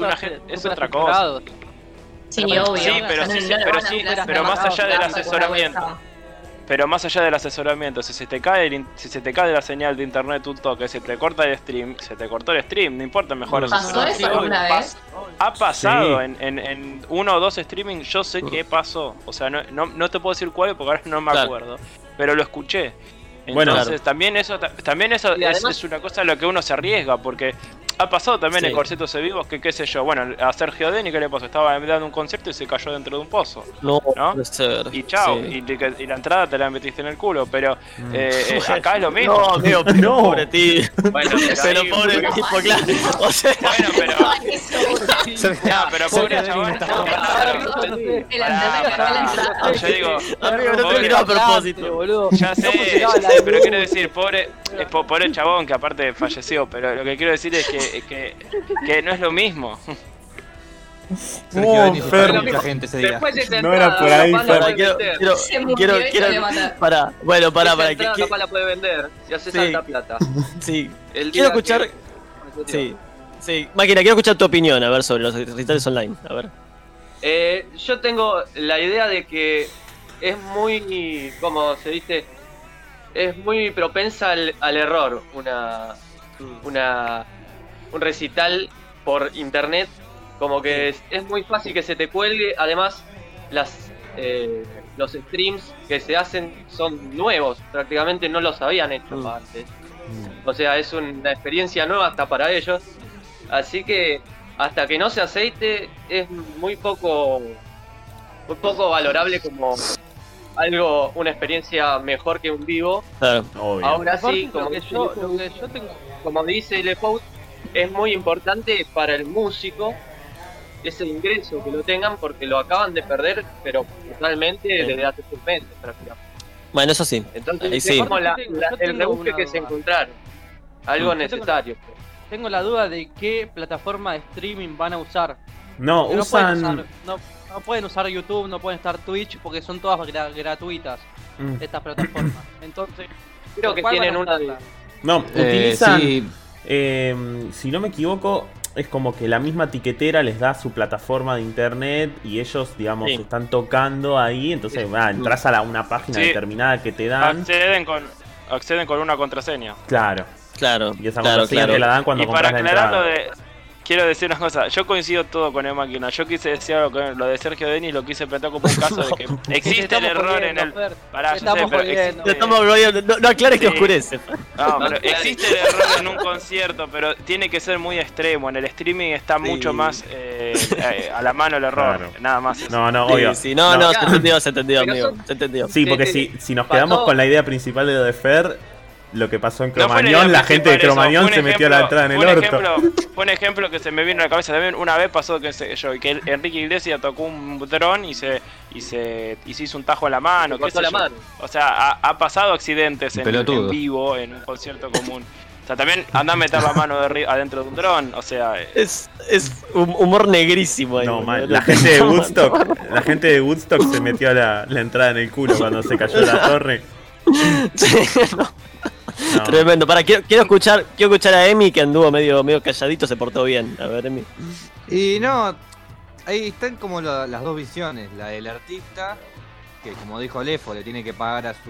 una es otra cosa. Sí, Pero- obvio. sí, pero sí, pero sí, pero más allá del asesoramiento. Pero más allá del asesoramiento, si se te cae el si se te cae la señal de internet un toque, se te corta el stream, se te cortó el stream, no importa, mejor ¿Pasó eso alguna vez? Ha pasado Sí. en, en, en uno o dos streaming, yo sé que pasó. O sea, no, no, no te puedo decir cuál porque ahora no me Claro. acuerdo. Pero lo escuché. Bueno. Entonces, también eso, ta- también eso Y es, además- es una cosa a lo que uno se arriesga, porque ha pasado también Sí. en Corsetos de Vivos que, qué sé yo, bueno, a Sergio Deni, ¿qué le pasó? Estaba dando un concierto y se cayó dentro de un pozo. No, ¿No? puede ser. Y chao, Sí. y, la entrada te la metiste en el culo, pero Mm. eh, eh, [LAUGHS] acá es lo mismo. No, amigo, [LAUGHS] pero No. pobre tío. Bueno, [LAUGHS] Pero sí, pobre pero- tipo, claro. O sea, Bueno, pero. No, pero pobre chabón. Yo digo, no a propósito. boludo. Ya sé, No pero quiero decir, pobre, pobre chabón que aparte falleció, pero lo que quiero decir es que, que, que no es lo mismo. [LAUGHS] Sergio No, Denis Fer. asustó a mucha gente ese día. Después de esa No era por ahí, la Para, quiero, quiero, Se quiero, se quiero, para, bueno, para, para, que, que- la puede vender y hace Sí. salta plata. [LAUGHS] sí, El quiero escuchar, que- sí, sí, máquina, quiero escuchar tu opinión, a ver, sobre los recitales online, a ver. Eh, yo tengo la idea de que es muy, como se dice, es muy propensa al, al error una, una un recital por internet, como que es, es muy fácil que se te cuelgue. Además, las eh, los streams que se hacen son nuevos, prácticamente no los habían hecho Mm. antes. O sea, es una experiencia nueva hasta para ellos. Así que hasta que no se aceite es muy poco muy poco valorable como algo, una experiencia mejor que un vivo. Claro. Ahora sí, como que dice yo, Lepo- lo que yo tengo. como dice Lepout, es muy importante para el músico ese ingreso que lo tengan porque lo acaban de perder, pero totalmente Sí. desde hace seis meses prácticamente. Bueno, eso sí. Entonces Ahí es sí. como la- el rebusque que se encontraron. Algo Yo tengo- necesario. Tengo la duda de qué plataforma de streaming van a usar. No, Que no, pueden usan. usar, no, no pueden usar YouTube, no pueden estar Twitch porque son todas gra- gratuitas Mm. estas plataformas. [COUGHS] Entonces, Creo ¿por que tienen una de? No, Eh, utilizan. sí, eh, si no me equivoco, es como que la misma tiquetera les da su plataforma de internet y ellos, digamos, Sí. están tocando ahí. Entonces, ah, entras a la- una página Sí. determinada que te dan. Acceden con, acceden con una contraseña. Claro. Claro. Y esa claro, contraseña claro. te la dan cuando y para la lo de. Quiero decir una cosa, yo coincido todo con el máquina. Yo quise decir algo con lo de Sergio Denis, lo quise plantear como un caso de que existe el error en el. Pará, sé, Estamos pero jodiendo. existe- Estamos volviendo- no, no aclares que oscurece. No, pero existe el error en un concierto, pero tiene que ser muy extremo. En el streaming está Sí. mucho más eh, eh, a la mano el error. Claro. Nada más. eso. No, no, obvio. sí, no, no, No. se entendió, se entendió, amigo. Se entendió. Sí, porque Sí, si, sí. si nos quedamos con la idea principal de lo de Fer, lo que pasó en No Cromañón, idea la gente de Cromañón se metió la ejemplo- entrada en el orto. ejemplo- fue un ejemplo que se me vino a la cabeza también. Una vez pasó que, se- yo, que Enrique Iglesias tocó un dron y se, y se, y se hizo un tajo en la mano. Se qué sé la yo. mano. O sea, ha, ha pasado accidentes en, en vivo, en un concierto común. O sea, también anda a meter la mano de adentro de un dron. O sea, eh, Es, es un humor negrísimo ahí. No, mal. La gente de Woodstock, la gente de Woodstock se metió la, la entrada en el culo cuando se cayó la [LAUGHS] torre. Sí, no, No. Tremendo. Para, quiero, quiero escuchar, quiero escuchar a Emi que anduvo medio, medio calladito, se portó bien. A ver, Emi. Y no, ahí están como la- las dos visiones. La del artista, que como dijo Lefo, le tiene que pagar a sus,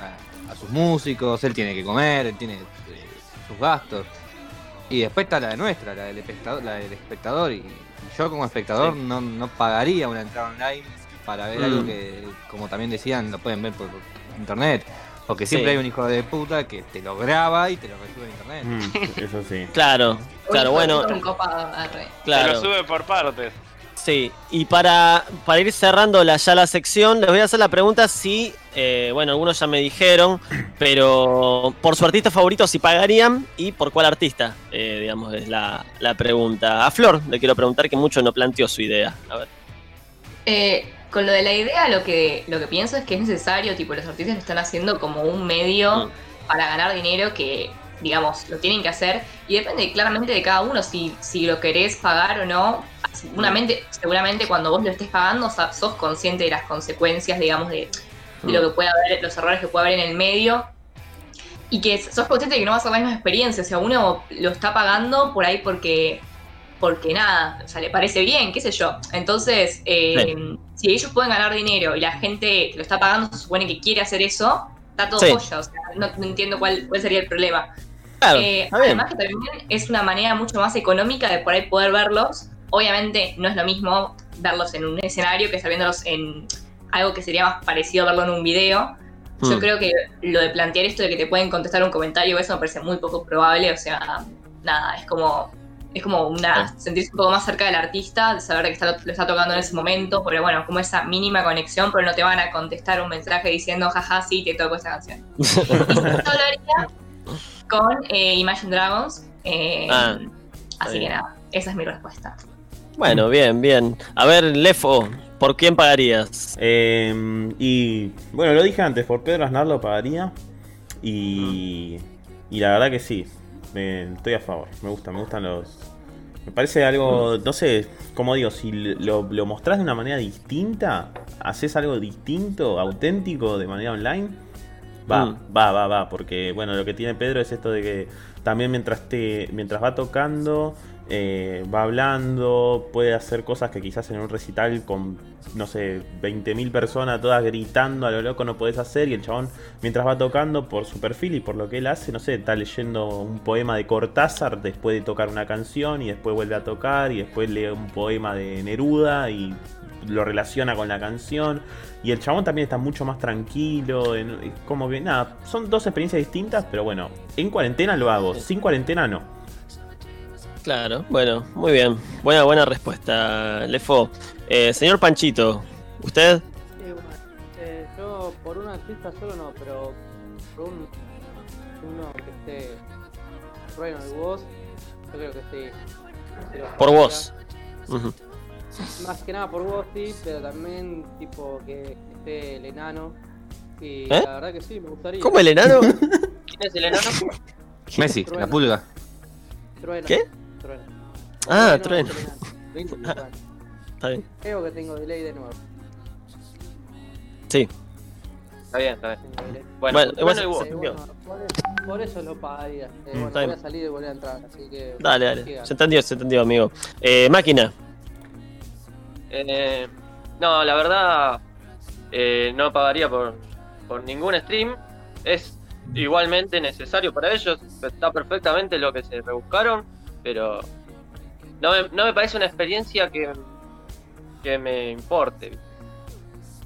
a, a sus músicos, él tiene que comer, él tiene eh, sus gastos. Y después está la de nuestra, la del espectador. La del espectador y yo como espectador no, no pagaría una entrada online para ver Mm. algo que, como también decían, lo pueden ver por, por internet. Porque siempre Sí. hay un hijo de puta que te lo graba y te lo resube a internet. Mm, eso sí. [LAUGHS] Claro, claro, bueno, claro. lo sube por partes. Sí, y para, para ir cerrando la, ya la sección, les voy a hacer la pregunta si, eh, bueno, algunos ya me dijeron, [CLEARS THROAT] pero por su artista favorito si pagarían y por cuál artista, eh, digamos, es la, la pregunta. A Flor le quiero preguntar que mucho no planteó su idea. A ver. Eh, con lo de la idea, lo que, lo que pienso es que es necesario, tipo, los artistas lo están haciendo como un medio Mm. para ganar dinero que, digamos, lo tienen que hacer. Y depende claramente de cada uno si, si lo querés pagar o no. Seguramente, seguramente cuando vos lo estés pagando sos consciente de las consecuencias, digamos, de, de lo que puede haber, los errores que puede haber en el medio. Y que sos consciente de que no va a ser la misma experiencia. O sea, uno lo está pagando por ahí porque porque nada, o sea, le parece bien, qué sé yo. Entonces, eh, si ellos pueden ganar dinero y la gente que lo está pagando se supone que quiere hacer eso, está todo Sí. joya, o sea, no, no entiendo cuál, cuál sería el problema. Claro, Eh, además que también es una manera mucho más económica de por ahí poder verlos. Obviamente no es lo mismo verlos en un escenario que estar viéndolos en algo que sería más parecido a verlo en un video. Yo Mm. creo que lo de plantear esto de que te pueden contestar un comentario, eso me parece muy poco probable. O sea, nada, es como es como una sentirse un poco más cerca del artista, de saber que está, lo está tocando en ese momento, pero bueno, como esa mínima conexión, pero no te van a contestar un mensaje diciendo, jaja, sí, te toco esta canción. [LAUGHS] y yo hablaría con eh, Imagine Dragons. eh, Ah, así que nada, esa es mi respuesta. Bueno, bien, bien. A ver, Lefo, ¿por quién pagarías? Eh, y bueno, lo dije antes, por Pedro Aznar lo pagaría. Y, y la verdad que sí, me- estoy a favor. Me gusta, me gustan los. Me parece algo, no sé, como digo, si lo, lo mostrás de una manera distinta, haces algo distinto, auténtico de manera online, va, Mm. va, va, va. Porque bueno, lo que tiene Pedro es esto de que también mientras te, mientras va tocando, eh, va hablando, puede hacer cosas que quizás en un recital con, no sé, 20.000 personas todas gritando a lo loco no podés hacer y el chabón mientras va tocando por su perfil y por lo que él hace, no sé, está leyendo un poema de Cortázar después de tocar una canción y después vuelve a tocar y después lee un poema de Neruda y lo relaciona con la canción y el chabón también está mucho más tranquilo, en- como que nada, son dos experiencias distintas, pero bueno, en cuarentena lo hago, sin cuarentena no. Claro, bueno, muy bien. Buena, buena respuesta, Lefo. Eh, señor Panchito, ¿usted? Eh, bueno, eh, yo por un artista solo no, pero por un, uno que esté bueno el voz, yo creo que sí. Si Por vos. Más que nada por vos, sí, pero también tipo que esté el enano. Y ¿Eh? la verdad que sí, me gustaría. ¿Cómo el enano? [LAUGHS] ¿Quién es el enano? Messi, Trueno. la pulga. Trueno. ¿Qué? Trueno. Ah, Trueno, trueno. [LAUGHS] Está bien. Creo que tengo delay de nuevo. Sí. Está bien, está bien. Delay. Bueno, Bueno, igual bueno, bueno, por, eso, por eso lo pagaría. Eh, bueno, está voy bien. a salir y volver a entrar, así que. Dale, dale. sigan. Se entendió, se entendió, amigo. Eh, máquina. Eh, no, la verdad, eh, no pagaría por, por ningún stream. Es igualmente necesario para ellos. Está perfectamente lo que se rebuscaron, pero no me, no me parece una experiencia que, que me importe.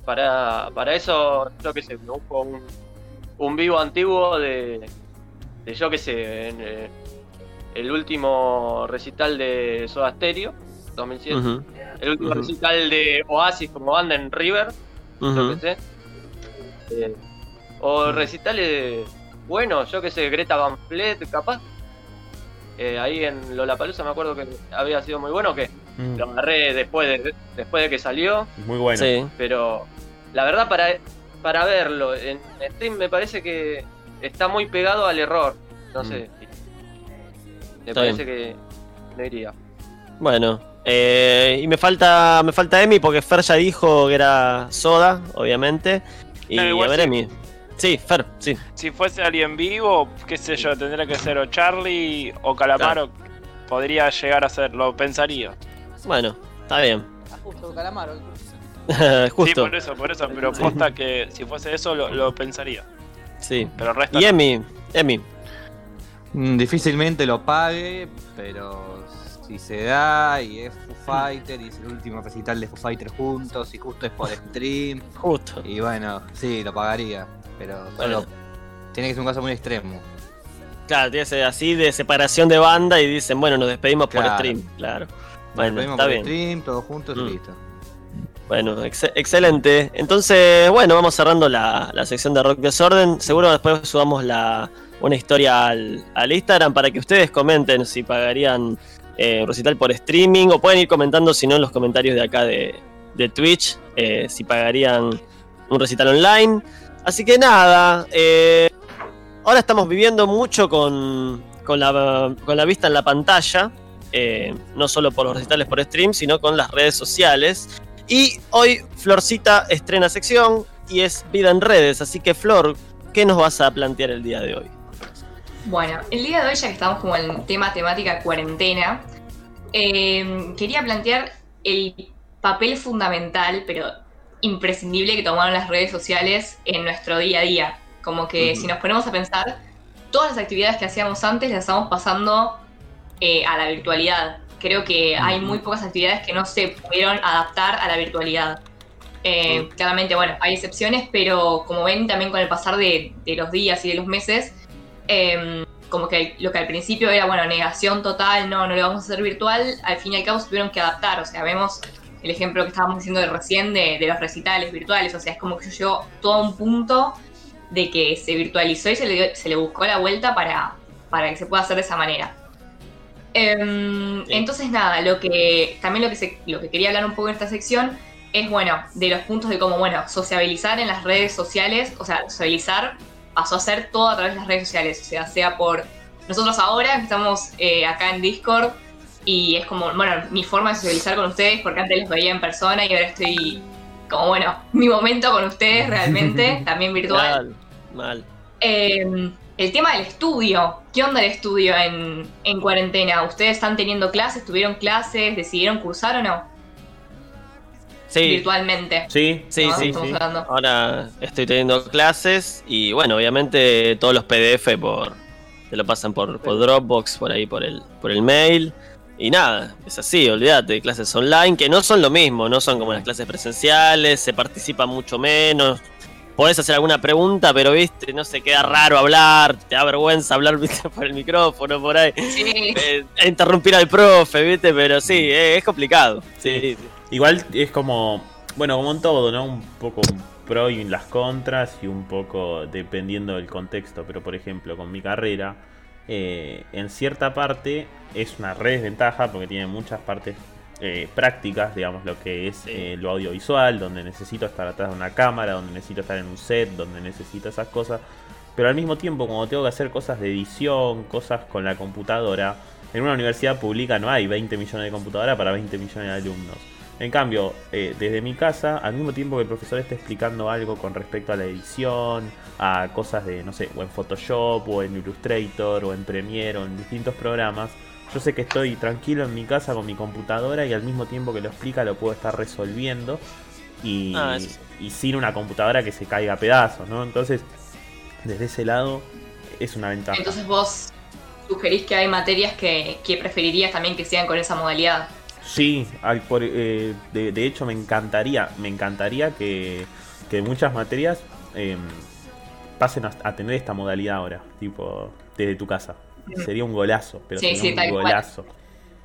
Para, para eso, yo que sé, me busco un, un vivo antiguo de, de yo que sé, en, eh, el último recital de Soda Stereo, 2007 Ujú, el último recital de Oasis como banda en River, yo que sé. Eh, o recitales buenos, yo que sé, Greta Van Fleet, capaz. Eh, ahí en Lollapalooza me acuerdo que había sido muy bueno, que Mm, lo agarré después de, después de que salió, Muy bueno. Sí. pero la verdad para, para verlo en stream me parece que está muy pegado al error. No Mm. sé. Me Está parece que no iría. Bueno. eh, y me falta me falta Emi porque Fer ya dijo que era Soda, obviamente. Y No, a ver, sí. Emi. Sí, Fer, sí. Si fuese alguien vivo, qué sé yo, tendría que ser o Charlie o Calamaro. Podría llegar a ser, lo pensaría. Bueno, está bien. Ah, justo, Calamaro. [LAUGHS] Sí, Justo. por eso, por eso, pero posta que si fuese eso lo, lo pensaría. Sí. Pero el resto Y. Emi, Emi. Mm, Difícilmente lo pague, pero si se da y es Foo Fighter y es el último recital de Foo Fighter juntos y justo es por stream, Justo. y bueno, sí, lo pagaría, pero Bueno. tiene que ser un caso muy extremo. Claro, tiene que ser así de separación de banda y dicen, bueno, nos despedimos por stream. Claro. Nos Bueno, despedimos está por bien. stream, todos juntos Mm. y listo. Bueno, ex- excelente. Entonces, bueno, vamos cerrando la, la sección de Rock Desorden. Seguro después subamos la, una historia al, al Instagram para que ustedes comenten si pagarían eh, un recital por streaming o pueden ir comentando, si no, en los comentarios de acá de, de Twitch, eh, si pagarían un recital online. Así que nada, eh, ahora estamos viviendo mucho con, con, la, vista en la pantalla. eh, no solo por los recitales por stream, sino con las redes sociales. Y hoy Florcita estrena sección y es Vida en Redes. Así que Flor, ¿qué nos vas a plantear el día de hoy? Bueno, el día de hoy, ya que estamos como en tema temática cuarentena, eh, quería plantear el papel fundamental, pero imprescindible que tomaron las redes sociales en nuestro día a día. Como que si nos ponemos a pensar, todas las actividades que hacíamos antes las estamos pasando eh, a la virtualidad. Creo que hay muy pocas actividades que no se pudieron adaptar a la virtualidad. Eh, Claramente, bueno, hay excepciones, pero como ven también con el pasar de, de los días y de los meses, eh, como que lo que al principio era, bueno, negación total, no, no lo vamos a hacer virtual, al fin y al cabo se tuvieron que adaptar. O sea, vemos el ejemplo que estábamos diciendo de recién de, de los recitales virtuales. O sea, es como que yo llego todo a un punto de que se virtualizó y se le, dio- se le buscó la vuelta para, para que se pueda hacer de esa manera. Em, Sí. Entonces, nada, lo que también lo que, se- lo que quería hablar un poco en esta sección es, bueno, de los puntos de cómo, bueno, sociabilizar en las redes sociales, o sea, socializar pasó a ser todo a través de las redes sociales, o sea, sea por nosotros ahora que estamos eh, acá en Discord y es como, bueno, mi forma de socializar con ustedes, porque antes los veía en persona y ahora estoy como, bueno, [LAUGHS] mi momento con ustedes realmente, [LAUGHS] también virtual. Mal, mal. Eh, el tema del estudio. ¿Qué onda el estudio en, en cuarentena? ¿Ustedes están teniendo clases? ¿Tuvieron clases? ¿Decidieron cursar o no? Sí, Virtualmente. Sí, sí, ¿no? sí. Sí. Ahora estoy teniendo clases y bueno, obviamente todos los PDF por te lo pasan por, por Dropbox, por ahí por el por el mail. Y nada, es así, olvídate, clases online que no son lo mismo, no son como las clases presenciales, se participa mucho menos. Podés hacer alguna pregunta, pero viste, no sé, queda raro hablar, te da vergüenza hablar [LAUGHS] ¿viste? por el micrófono, por ahí. Sí. Eh, interrumpir al profe, viste, pero sí, eh, es complicado. Sí, sí. Igual es como. bueno, como en todo, ¿no? Un poco un pro y las contras y un poco dependiendo del contexto. Pero por ejemplo, con mi carrera, eh, en cierta parte es una re desventaja porque tiene muchas partes eh, prácticas, digamos, lo que es eh, lo audiovisual, donde necesito estar atrás de una cámara, donde necesito estar en un set, donde necesito esas cosas. Pero al mismo tiempo, como tengo que hacer cosas de edición, cosas con la computadora, en una universidad pública no hay 20 millones de computadoras para 20 millones de alumnos. En cambio, eh, desde mi casa, al mismo tiempo que el profesor esté explicando algo con respecto a la edición, a cosas de, no sé, o en Photoshop, o en Illustrator, o en Premiere, o en distintos programas, yo sé que estoy tranquilo en mi casa con mi computadora y al mismo tiempo que lo explica lo puedo estar resolviendo y, Ah, sí. y sin una computadora que se caiga a pedazos, ¿no? Entonces, desde ese lado es una ventaja. Entonces vos sugerís que hay materias que, que preferirías también que sigan con esa modalidad. Sí, hay por- eh, de, de hecho me encantaría, me encantaría que, que muchas materias eh, pasen a, a tener esta modalidad ahora, tipo desde tu casa. Sería un golazo, pero Sí, sería sí, un tal cual. golazo.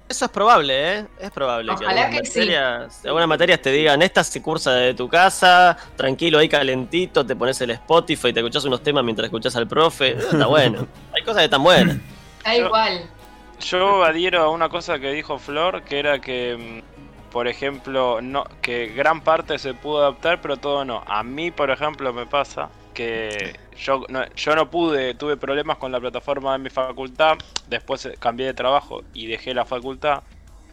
Eso es probable, ¿eh? Es probable Ojalá que, que sí. algunas materias, algunas materias te digan, esta se cursa desde tu casa, tranquilo ahí calentito, te pones el Spotify, te escuchás unos temas mientras escuchás al profe. Eso está bueno. [LAUGHS] Hay cosas que están buenas. Da igual. Yo adhiero a una cosa que dijo Flor, que era que, mm, por ejemplo, no, que gran parte se pudo adaptar, pero todo no. A mí, por ejemplo, me pasa que yo no, yo no pude, tuve problemas con la plataforma de mi facultad, después eh, cambié de trabajo y dejé la facultad.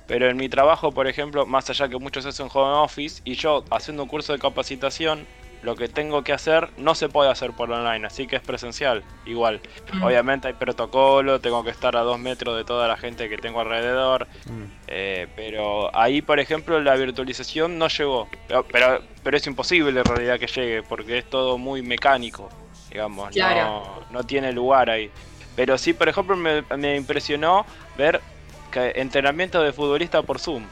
Pero en mi trabajo, por ejemplo, más allá que muchos hacen home office y yo haciendo un curso de capacitación, lo que tengo que hacer no se puede hacer por online, así que es presencial, igual. Mm. Obviamente hay protocolo, tengo que estar a dos metros de toda la gente que tengo alrededor. Mm. eh, pero ahí, por ejemplo, la virtualización no llegó. Pero, pero, pero es imposible en realidad que llegue, porque es todo muy mecánico, digamos. Claro. No, no tiene lugar ahí. Pero sí, por ejemplo, me, me impresionó ver que entrenamiento de futbolista por Zoom.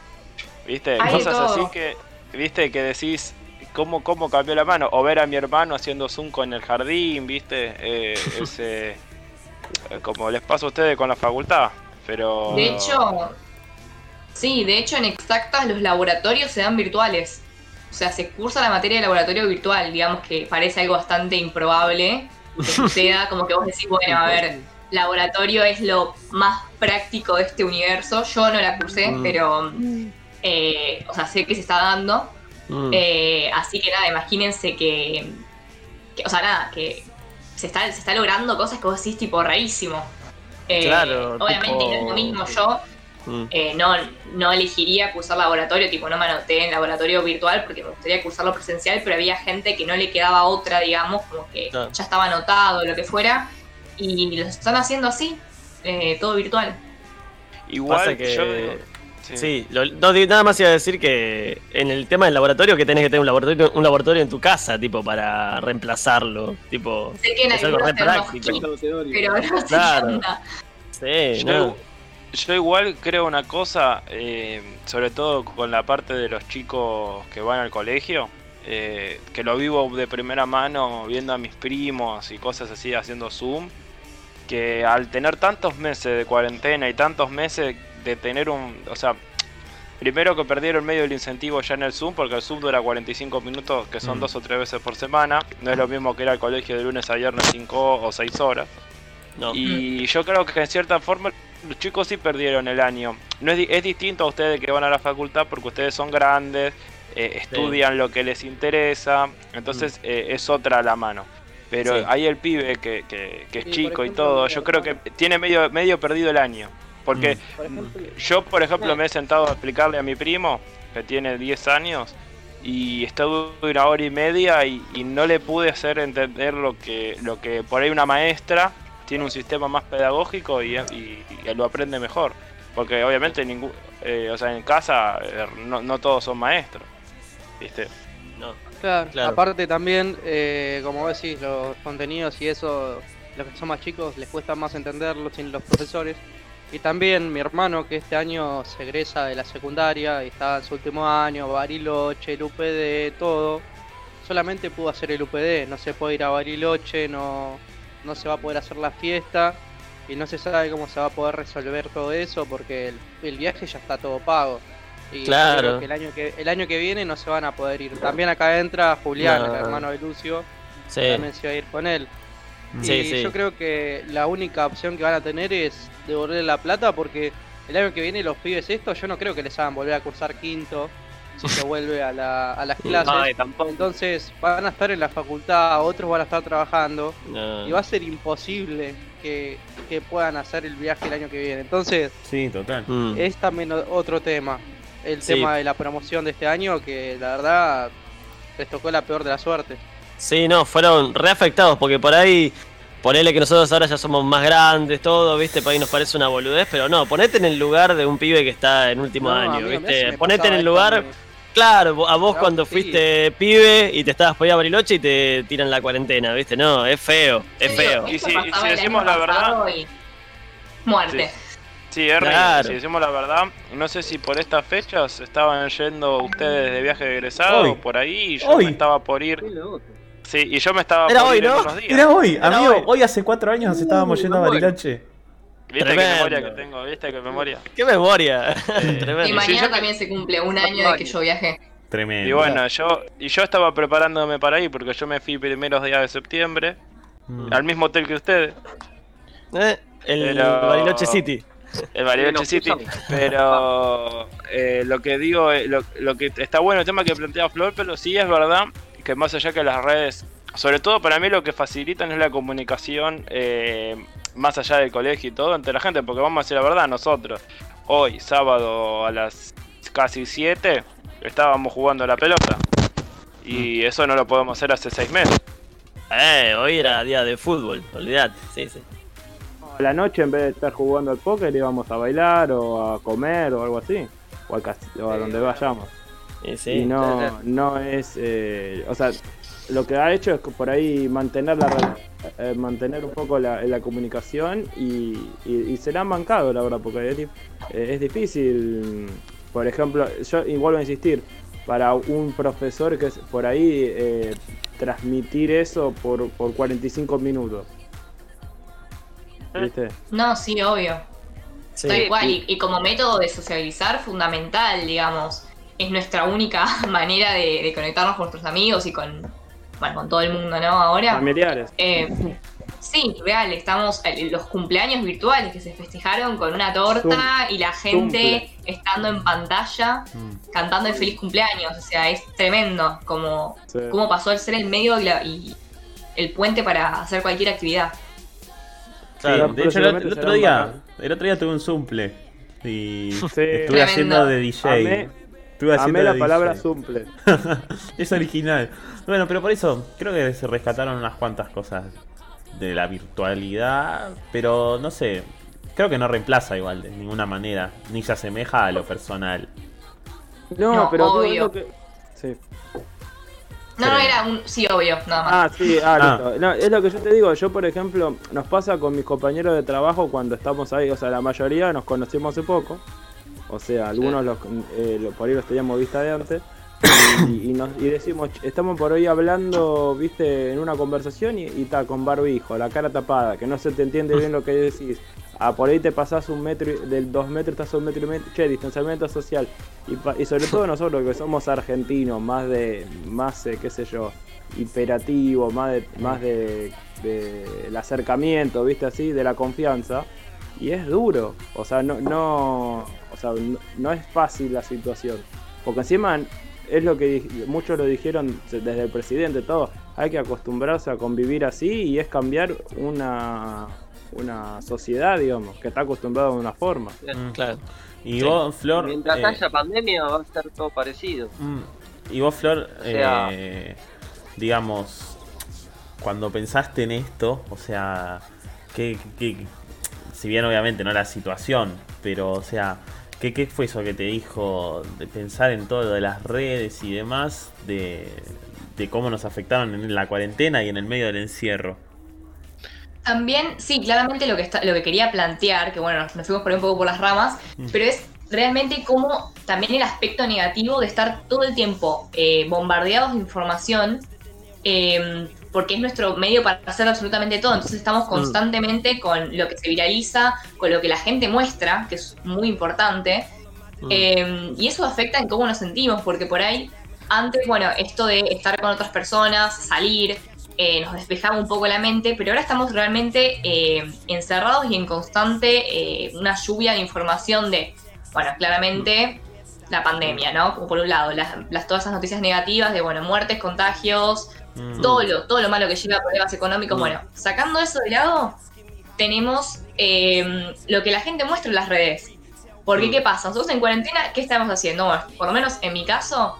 ¿Viste? Hay Cosas todo. así que, ¿viste? Que decís, ¿cómo, ¿cómo cambió la mano? O ver a mi hermano haciendo Zoom con el jardín, ¿viste? Eh, [LAUGHS] ese, eh, como les pasa a ustedes con la facultad. Pero... De hecho, sí, de hecho en exactas los laboratorios se dan virtuales. O sea, se cursa la materia de laboratorio virtual, digamos que parece algo bastante improbable que [LAUGHS] suceda, como que vos decís, bueno, a ver, laboratorio es lo más práctico de este universo. Yo no la cursé, Mm. pero, eh, o sea, sé que se está dando. Mm. Eh, así que nada, imagínense que, que- o sea, nada, que se está, se está logrando cosas que vos decís tipo rarísimo. Eh, Claro, Obviamente tipo- no es lo mismo yo. Mm. eh, no, no elegiría cursar laboratorio, tipo no me anoté en laboratorio virtual porque me gustaría cursarlo presencial, pero había gente que no le quedaba otra, digamos, como que Claro. ya estaba anotado, lo que fuera, y lo están haciendo así, eh, todo virtual. Igual Pasa que- yo Sí, lo- no, nada más iba a decir que en el tema del laboratorio que tenés que tener un laboratorio, un laboratorio en tu casa, tipo, para reemplazarlo. Tipo, Sé que en es algo re práctico. pero no Claro. Sí, Yo, no. yo igual creo una cosa, eh, sobre todo con la parte de los chicos que van al colegio, eh, que lo vivo de primera mano viendo a mis primos y cosas así haciendo Zoom, que al tener tantos meses de cuarentena y tantos meses de tener un... O sea, primero que perdieron medio el incentivo ya en el Zoom, porque el Zoom dura 45 minutos, que son Mm. dos o tres veces por semana, no es lo mismo que ir al colegio de lunes a viernes 5 o 6 horas. no. Y yo creo que en cierta forma los chicos sí perdieron el año. No es, di- es distinto a ustedes que van a la facultad porque ustedes son grandes, eh, estudian lo que les interesa, entonces eh, es otra la mano. Pero Sí. hay el pibe que, que- que es Sí, chico y todo, yo creo que tiene medio, medio perdido el año. Porque Por ejemplo, yo, por ejemplo, me he sentado a explicarle a mi primo, que tiene 10 años, y estuve una hora y media y, y no le pude hacer entender lo que, lo que por ahí una maestra tiene un sistema más pedagógico y, y- y lo aprende mejor. Porque obviamente ningún, eh, o sea, en casa eh, no, no todos son maestros. ¿Viste? no. Claro, Claro. aparte también, eh, como decís, los contenidos y eso, los que son más chicos les cuesta más entenderlos sin los profesores. Y también mi hermano, que este año se egresa de la secundaria y está en su último año, Bariloche, el UPD, todo, solamente pudo hacer el UPD, no se puede ir a Bariloche, no, no se va a poder hacer la fiesta y no se sabe cómo se va a poder resolver todo eso porque el, el viaje ya está todo pago. Y Claro. que el año que el año que viene no se van a poder ir. También acá entra Julián, No. el hermano de Lucio, Sí, también se va a ir con él. Sí, y sí. yo creo que la única opción que van a tener es devolverle la plata porque el año que viene los pibes estos yo no creo que les hagan volver a cursar quinto si se vuelve a, la- a las [LAUGHS] clases. Ay, tampoco. Entonces van a estar en la facultad, otros van a estar trabajando No. y va a ser imposible que, que puedan hacer el viaje el año que viene. Entonces Sí, total. Mm. es también otro tema, el Sí. tema de la promoción de este año que la verdad les tocó la peor de la suerte. Sí, no, fueron reafectados porque por ahí, ponele que nosotros ahora ya somos más grandes, todo, viste, por ahí nos parece una boludez, pero no, ponete en el lugar de un pibe que está en último No, año, amigo, viste, ponete en el lugar, claro, a vos cuando sí. fuiste pibe y te estabas por a Bariloche y te tiran la cuarentena, viste, no, es feo, es feo. Y si- y decimos la verdad- y- Muerte. Sí, R, Claro. si decimos la verdad, no sé si por estas fechas estaban yendo ustedes de viaje de egresado Hoy. o por ahí y yo Hoy. me estaba por ir. Sí, y yo me estaba Era por hoy, ir en ¿no? unos días. Era hoy, Era amigo. hoy. Hoy. hace cuatro años nos estábamos yendo a. Bariloche. ¿Viste Tremendo. qué memoria que tengo? ¿Viste qué memoria? Qué memoria, Eh, [LAUGHS] tremendo. Y sí, mañana yo- también se cumple un año de que yo viajé. Tremendo. Y bueno, yo y yo estaba preparándome para ir porque yo me fui primeros días de septiembre Mm. al mismo hotel que ustedes, Eh, el Pero- Bariloche City. el Bariloche City. Pero eh, lo que digo, eh, lo, lo que está bueno el tema que plantea Flor, pero sí es verdad que más allá que las redes, sobre todo para mí lo que facilitan es la comunicación eh, más allá del colegio y todo entre la gente, porque vamos a decir la verdad, nosotros hoy, sábado a las casi 7, estábamos jugando a la pelota. Y eso no lo podemos hacer hace seis meses. Eh, hoy era día de fútbol, olvidate, sí, sí. A la noche, en vez de estar jugando al póker, íbamos a bailar o a comer o algo así. O, o a donde vayamos. Y sí. y no, no es. eh, o sea, lo que ha hecho es que por ahí mantener la eh, mantener un poco la, la comunicación y, y, y se la han bancado, la verdad, porque es, eh, es difícil. Por ejemplo, yo y vuelvo a insistir, para un profesor que es por ahí eh, transmitir eso por, por 45 minutos. ¿Viste? No, sí, obvio. Sí. Cual. Y, y como método de sociabilizar, fundamental, digamos. Es nuestra única [LAUGHS] manera de, de conectarnos con nuestros amigos y con, bueno, con todo el mundo, ¿no? Ahora. Familiares. Eh, sí, real, estamos en los cumpleaños virtuales que se festejaron con una torta y la gente estando en pantalla Mm. cantando el feliz cumpleaños. O sea, es tremendo como, Sí. cómo pasó el ser el medio y, la- y el puente para hacer cualquier actividad. Claro, Sí, de hecho, el, otro día, el otro día tuve un sumple y Sí. estuve Tremendo. haciendo de DJ. Amé- Estuve haciendo Amé la palabra DJ. sumple. [LAUGHS] es original. Bueno, pero por eso creo que se rescataron unas cuantas cosas de la virtualidad, pero no sé, creo que no reemplaza igual de ninguna manera, ni se asemeja a lo personal. No, No, pero obvio. que- Sí. No, no, era un sí, obvio, nada más. Ah, sí, ah, Ah. listo. No, es lo que yo te digo. Yo, por ejemplo, nos pasa con mis compañeros de trabajo cuando estamos ahí. O sea, la mayoría nos conocimos hace poco. O sea, algunos los, eh, por ahí los teníamos vista de antes. Y, y nos, y decimos, "Ch, estamos por hoy hablando, viste, en una conversación y, tal, con barbijo, la cara tapada, que no se te entiende bien lo que decís. Ah, por ahí te pasás un metro, y- del dos metros estás a un metro y medio, che, distanciamiento social. Y, sobre todo nosotros que somos argentinos, más de, más, eh, qué sé yo, imperativo, más de, más de, de el acercamiento, viste así, de la confianza. Y es duro, o sea, no, no, o sea, no, no es fácil la situación. Porque encima es lo que di- muchos lo dijeron desde el presidente, todo, hay que acostumbrarse a convivir así y es cambiar una, una sociedad, digamos, que está acostumbrada de una forma. Mm. Claro. Y Sí. vos, Flor, Mientras eh, haya pandemia va a estar todo parecido. Mm. Y vos, Flor, sea- eh, digamos, cuando pensaste en esto, o sea, que, que- si bien obviamente no la situación, pero, o sea, ¿qué, ¿qué fue eso que te dijo de pensar en todo lo de las redes y demás, de, de cómo nos afectaron en la cuarentena y en el medio del encierro? También, sí, claramente lo que, está, lo que quería plantear, que bueno, nos, nos fuimos por ahí un poco por las ramas, Mm. pero es realmente como también el aspecto negativo de estar todo el tiempo eh, bombardeados de información, eh, porque es nuestro medio para hacer absolutamente todo, entonces estamos constantemente con lo que se viraliza, con lo que la gente muestra, que es muy importante, Eh, y eso afecta en cómo nos sentimos, porque por ahí, antes, bueno, esto de estar con otras personas, salir, eh, nos despejaba un poco la mente, pero ahora estamos realmente eh, encerrados y en constante eh, una lluvia de información de, bueno, claramente la pandemia, ¿no? Como por un lado, las, las- todas esas noticias negativas de, bueno, muertes, contagios, Mm. todo lo, todo lo malo que lleva a problemas económicos. Mm. Bueno, sacando eso de lado, tenemos eh, lo que la gente muestra en las redes. Porque, Mm. ¿qué pasa? Nosotros en cuarentena, ¿qué estamos haciendo? Bueno, por lo menos en mi caso,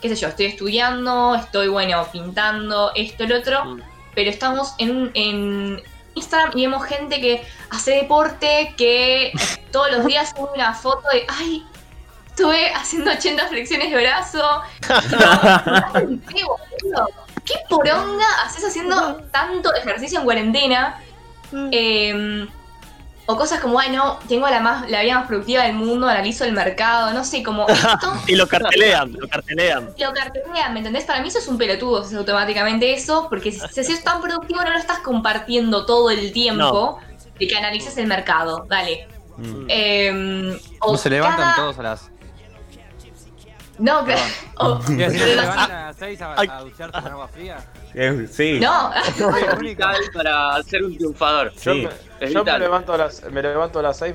qué sé yo, estoy estudiando, estoy, bueno, pintando, esto, el otro, pero estamos en, en Instagram y vemos gente que hace deporte, que [LAUGHS] todos los días sube una foto de, ay, estuve haciendo 80 flexiones de brazo. [LAUGHS] ¿Qué, boludo? ¿Qué poronga haces haciendo tanto ejercicio en cuarentena? Eh, o cosas como, ay, no, tengo la, más, la vida más productiva del mundo, analizo el mercado, no sé, como [LAUGHS] esto Y lo cartelean, lo cartelean. lo cartelean, ¿me entendés? Para mí eso es un pelotudo, es automáticamente eso, porque si, si es tan productivo no lo estás compartiendo todo el tiempo de que analices el mercado, dale. Mm. Eh, o No se levantan cada- todos a las. No, que- o- Iba a decir, ¿Se pero levantan sí. a las 6 a, ducharte con agua fría? Eh, sí. No, Es para ser un triunfador. Sí. Yo, me, yo levanto a las me levanto a las 6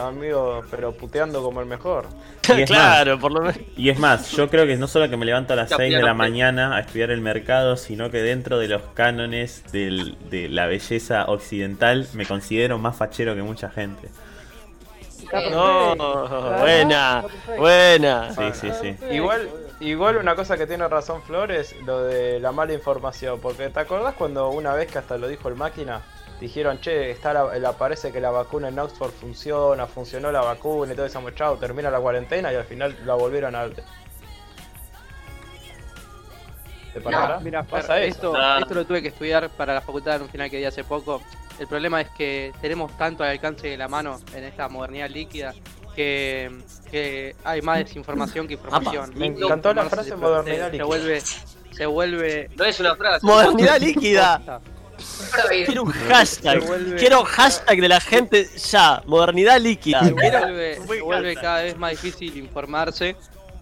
amigo, pero puteando como el mejor. Y es [LAUGHS] claro, por lo menos. Y es más, yo creo que no solo que me levanto a las Ya 6 de la mañana a estudiar el mercado, sino que dentro de los cánones del- de la belleza occidental me considero más fachero que mucha gente. No, buena, buena. Sí, sí, sí. Igual, igual una cosa que tiene razón Flores, lo de la mala información, porque ¿te acordás cuando una vez que hasta lo dijo el máquina, dijeron, che, está la, la- parece que la vacuna en Oxford funciona, funcionó la vacuna y todo eso, chao, termina la cuarentena y al final la volvieron a... ¿Te parará? Mira, pasa eso. esto, Ah. esto lo tuve que estudiar para la facultad en un final que di hace poco. El problema es que tenemos tanto al alcance de la mano en esta modernidad líquida que, que hay más desinformación que información. Me encantó la frase se- modernidad se, se líquida. vuelve se vuelve No es una frase. Modernidad [LAUGHS] líquida. Quiero un hashtag. Vuelve- Quiero hashtag de la gente ya. Modernidad líquida. se vuelve, se vuelve cada vez más difícil informarse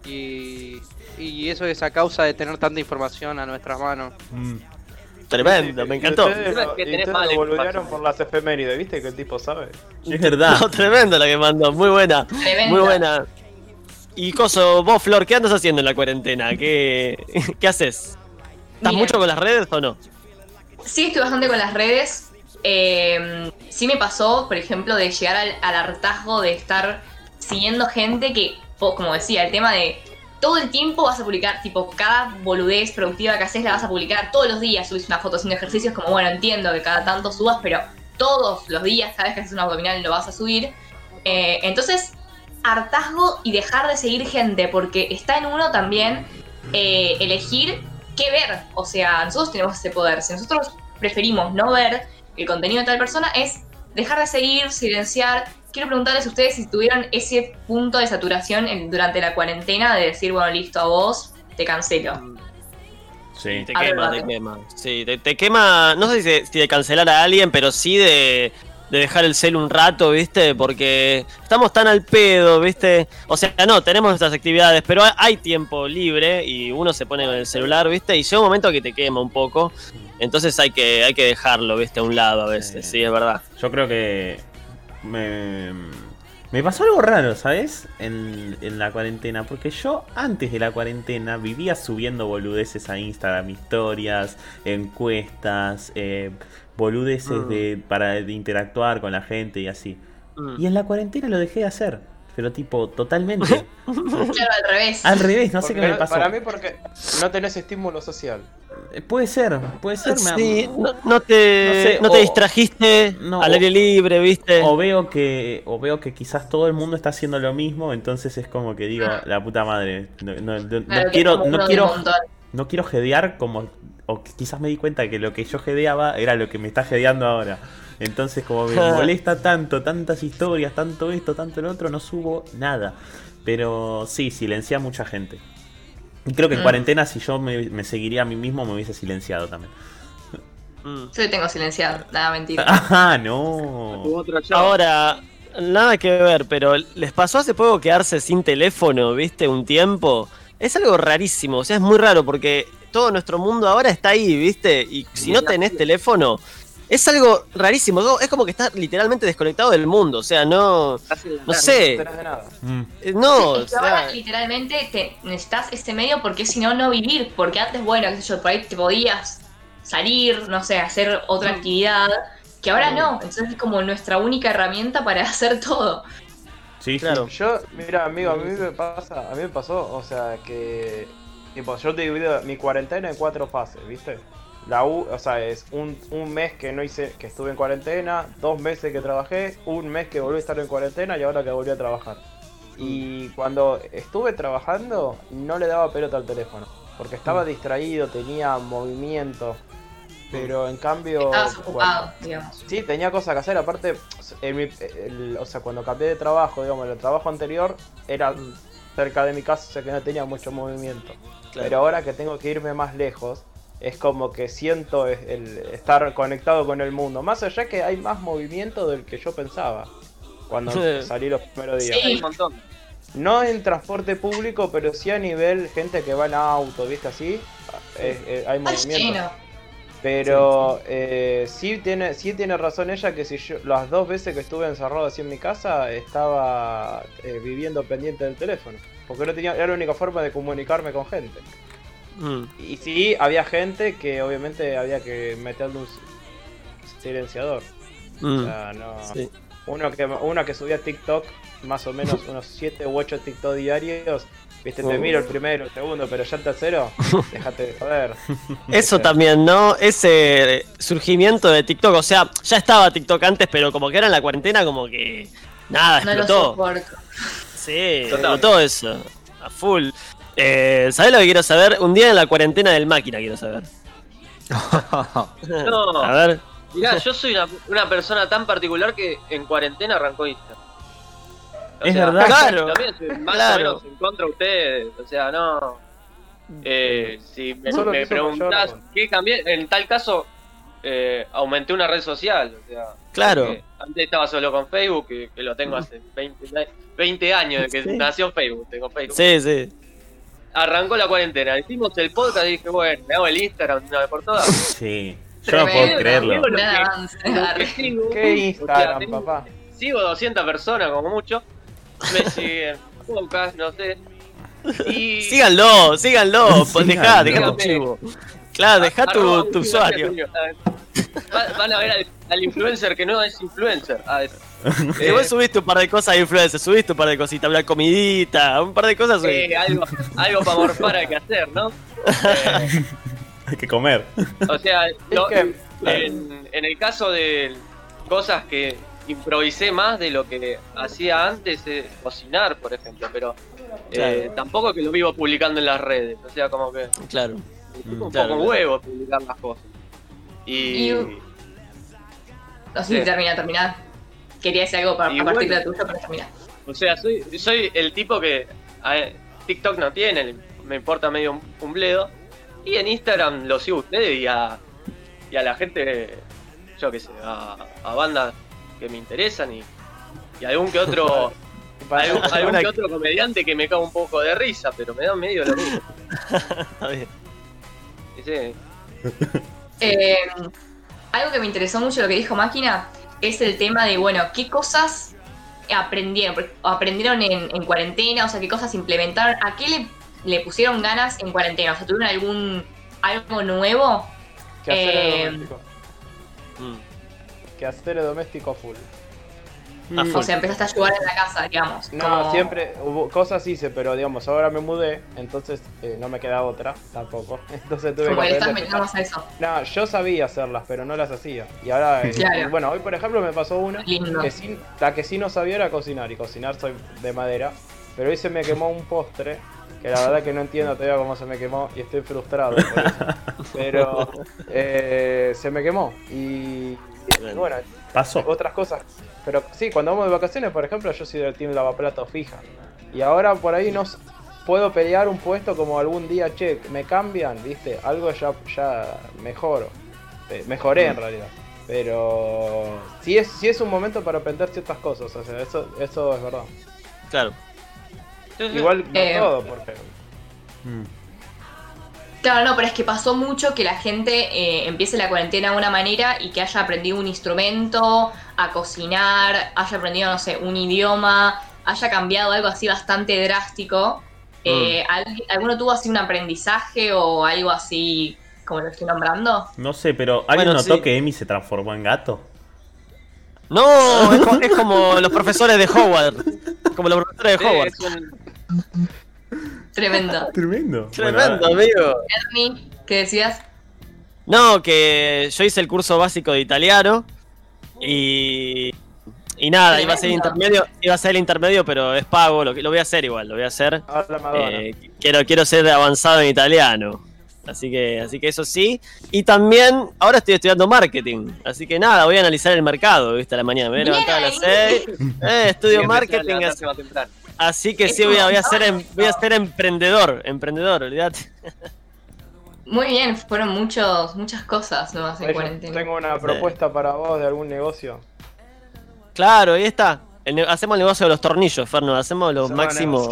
y, y eso es a causa de tener tanta información a nuestras manos. Tremendo, me encantó. Ustedes, Es lo- que y tenés ustedes mala lo boludearon información. por las efemérides, ¿viste que el tipo sabe? Es verdad. No, [LAUGHS] tremendo la que mandó, muy buena. Tremendo. Muy buena. Y Coso, vos, Flor, ¿qué andas haciendo en la cuarentena? ¿Qué, [LAUGHS] qué haces? ¿Estás Mira. mucho con las redes o no? Sí, estoy bastante con las redes. Eh, sí me pasó, por ejemplo, de llegar al, al hartazgo de estar siguiendo gente que, como decía, el tema de todo el tiempo vas a publicar, tipo, cada boludez productiva que haces la vas a publicar todos los días. Subís una foto haciendo ejercicios, como bueno, entiendo que cada tanto subas, pero todos los días, cada vez que haces un abdominal lo vas a subir. Eh, entonces, hartazgo y dejar de seguir gente, porque está en uno también eh, elegir qué ver. O sea, nosotros tenemos ese poder. Si nosotros preferimos no ver el contenido de tal persona, es dejar de seguir, silenciar. Quiero preguntarles a ustedes si tuvieron ese punto de saturación en- durante la cuarentena de decir, bueno, listo, a vos, te cancelo. Sí. Te A quema, te quema. Sí, te, te quema, no sé si, si de cancelar a alguien, pero sí de, de dejar el cel un rato, ¿viste? Porque estamos tan al pedo, ¿viste? O sea, no, tenemos nuestras actividades, pero hay- hay tiempo libre y uno se pone con el celular, ¿viste? Y llega un momento que te quema un poco. Entonces hay que, hay que dejarlo, ¿viste? A un lado a veces, Sí. sí, es verdad. Yo creo que me, me pasó algo raro, ¿sabes? En, en la cuarentena, porque yo antes de la cuarentena vivía subiendo boludeces a Instagram, historias, encuestas, eh, boludeces Mm. de, para de interactuar con la gente y así. Mm. Y en la cuarentena lo dejé de hacer, pero tipo, totalmente. [LAUGHS] Claro, al revés. Al revés, no sé Porque qué me pasó. Para mí porque no tenés estímulo social. Puede ser, puede ser. me- Sí, no, no te, No sé, no te o- distrajiste no, al aire libre, ¿viste? O veo que o veo que quizás todo el mundo está haciendo lo mismo, entonces es como que digo, Ah. la puta madre, no, no- no- no Claro, que quiero no quiero no quiero jedear como o quizás me di cuenta que lo que yo jedeaba era lo que me está jedeando ahora. Entonces como me molesta tanto, tantas historias, tanto esto, tanto lo otro, no subo nada. Pero sí, silencié a mucha gente. Y creo que en Mm. cuarentena si yo me, me seguiría a mí mismo me hubiese silenciado también. Mm. Yo tengo silenciado, nada, mentira. [LAUGHS] Ah, no. Ahora, nada que ver, pero les pasó hace poco quedarse sin teléfono, ¿viste? Un tiempo. Es algo rarísimo, o sea, es muy raro porque todo nuestro mundo ahora está ahí, ¿viste? Y si no tenés teléfono, es algo rarísimo. no, Es como que estás literalmente desconectado del mundo, o sea, no. No sé. No tenés de nada. Mm. Eh, No, Sí, o es que ahora literalmente te necesitas ese medio porque si no, no vivir. Porque antes, bueno, qué sé yo, por ahí te podías salir, no sé, hacer otra actividad. Que ahora no. Entonces es como nuestra única herramienta para [LAUGHS] hacer todo. Sí, sí. Claro. Yo, mira, amigo, a mí me pasa, a mí me pasó, o sea, que tipo, yo te divido mi cuarentena en cuatro fases, ¿viste? La U, o sea, es un, un mes que no hice, que estuve en cuarentena, dos meses que trabajé, un mes que volví a estar en cuarentena y ahora que volví a trabajar. Y cuando estuve trabajando, no le daba pelota al teléfono, porque estaba distraído, tenía movimiento, pero en cambio... Estabas ocupado, digamos. Sí, tenía cosas que hacer. Aparte, en mi- el- o sea, cuando cambié de trabajo, digamos, el trabajo anterior era cerca de mi casa, o sea que no tenía mucho movimiento. Claro. Pero ahora que tengo que irme más lejos, es como que siento el, estar conectado con el mundo. Más allá que hay más movimiento del que yo pensaba cuando Sí. salí los primeros días. Sí. Hay un montón. No en transporte público, pero sí a nivel gente que va en auto, ¿viste así? Eh, eh, hay movimiento. Pero eh, sí tiene sí tiene razón ella que si yo las dos veces que estuve encerrado así en mi casa estaba eh, viviendo pendiente del teléfono, porque no tenía era la única forma de comunicarme con gente. Mm, Y sí había gente que obviamente había que meterle un silenciador. O mm, sea, no sí. uno que uno que subía TikTok más o menos unos 7 u 8 TikTok diarios. Viste, te Oh. miro el primero, el segundo, pero ya el tercero, [LAUGHS] déjate de joder. Eso sea, también, ¿no? Ese surgimiento de TikTok, o sea, ya estaba TikTok antes, pero como que era en la cuarentena, como que nada, No lo explotó. soporto. Sí, explotó eso, a full. Eh, ¿Sabés lo que quiero saber? Un día en la cuarentena del máquina quiero saber. No. [LAUGHS] A ver. Mirá, yo soy una, una persona tan particular que en cuarentena arrancó Instagram. O Es verdad. [LAUGHS] Claro, También más claro. o menos en contra de ustedes. O sea, no. Eh, si me, me mayor preguntás qué cambié, en tal caso eh, aumenté una red social. O sea, Claro. antes estaba solo con Facebook, que, que lo tengo hace 20, 20 años, desde que Sí. nació Facebook. Tengo Facebook. Sí, sí. Arrancó la cuarentena, hicimos el podcast y dije, bueno, me hago el Instagram de una vez por todas. Sí. Yo no puedo creerlo. ¿Qué o sea, Instagram, tengo- papá? sigo 200 personas como mucho. Me [LAUGHS] siguen pocas, no sé. Y Síganlo, síganlo, [LAUGHS] pues dejá, dejá tu chivo. Claro, dejá tu, Arroba tu usuario. Van a ver al, al influencer que no es influencer. Ah, Si eh, vos subiste un par de cosas de influencer, subiste un par de cositas, una comidita, un par de cosas subiste. eh, algo, algo para morfar hay que hacer, ¿no? [LAUGHS] Eh, Hay que comer. o sea, lo- que- en, en el caso de cosas que improvisé más de lo que hacía antes, es cocinar, por ejemplo, pero eh, Claro. tampoco que lo vivo publicando en las redes. O sea, como que Claro. Un claro, poco claro. huevo publicar las cosas. Y, Y- No sé Sí. si termina, termina. Quería decir algo para, Y a partir de bueno. la tuya, pero termina. o sea, soy, soy el tipo que a ver, TikTok no tiene, me importa medio un, un bledo. Y en Instagram lo sigo a ustedes y a, y a la gente, yo qué sé, a, a bandas que me interesan y, y algún que otro [LAUGHS] algún, algún que otro comediante que me caga un poco de risa, pero me da medio lo mismo. [LAUGHS] Está bien. Sí, [LAUGHS] Eh, algo que me interesó mucho lo que dijo Máquina es el tema de, bueno, qué cosas aprendieron, aprendieron en, en cuarentena, o sea, qué cosas implementaron, a qué le, le pusieron ganas en cuarentena, o sea, tuvieron algún algo nuevo. Quehaceres Eh, domésticos. Mm. Quehaceres domésticos full. A O sea, empezaste a ayudar en la casa, digamos. No, como- siempre hubo cosas hice, pero digamos, ahora me mudé, entonces eh, no me queda otra tampoco. [LAUGHS] Entonces tuve Como que estás a eso. No, yo sabía hacerlas, pero no las hacía. Y ahora, eh, Claro. bueno, hoy por ejemplo me pasó una Lindo. que sí- la que sí no sabía era cocinar, y cocinar soy de madera, pero hoy se me quemó un postre, que la verdad que no entiendo todavía cómo se me quemó y estoy frustrado por eso. [LAUGHS] Pero eh, se me quemó y, y bueno, Pasó. otras cosas. Pero sí, cuando vamos de vacaciones, por ejemplo, yo soy del team lavaplatos fija. Y ahora por ahí no puedo pelear un puesto como algún día, che, me cambian, ¿viste? Algo ya, ya mejoro. Eh, mejoré en realidad. Pero sí es, sí es un momento para aprender ciertas cosas, o sea, eso, eso es verdad. Claro. Igual no Eh, todo, porque Mm. Claro, no, pero es que pasó mucho que la gente eh, empiece la cuarentena de una manera y que haya aprendido un instrumento, a cocinar, haya aprendido, no sé, un idioma, haya cambiado algo así bastante drástico. Eh, ¿al- ¿Alguno tuvo así un aprendizaje o algo así como lo estoy nombrando? No sé, pero ¿alguien Bueno, notó sí. que Emi se transformó en gato? No, es, co- es como los profesores de Howard. Como los profesores de Sí, Howard. es un- Tremendo. Tremendo. Tremendo, Bueno, amigo. Ernie, ¿qué decías? No, que yo hice el curso básico de italiano y y nada, iba a ser intermedio, iba a ser el intermedio, pero es pago, lo, que- lo voy a hacer igual, lo voy a hacer. Eh, quiero quiero ser avanzado en italiano. Así que así que eso sí, y también ahora estoy estudiando marketing, así que nada, voy a analizar el mercado, ¿viste? A la mañana me voy a levantar a las ahí. 6. [LAUGHS] Eh, estudio marketing, así. Así que sí voy a, voy a un ser em- voy a ser emprendedor, emprendedor, olvídate. Muy bien, fueron muchos, muchas cosas nuevas en Yo cuarentena. tengo una propuesta para vos de algún negocio. Claro, ahí está. El hacemos el negocio de los tornillos, Ferno. Hacemos los máximos.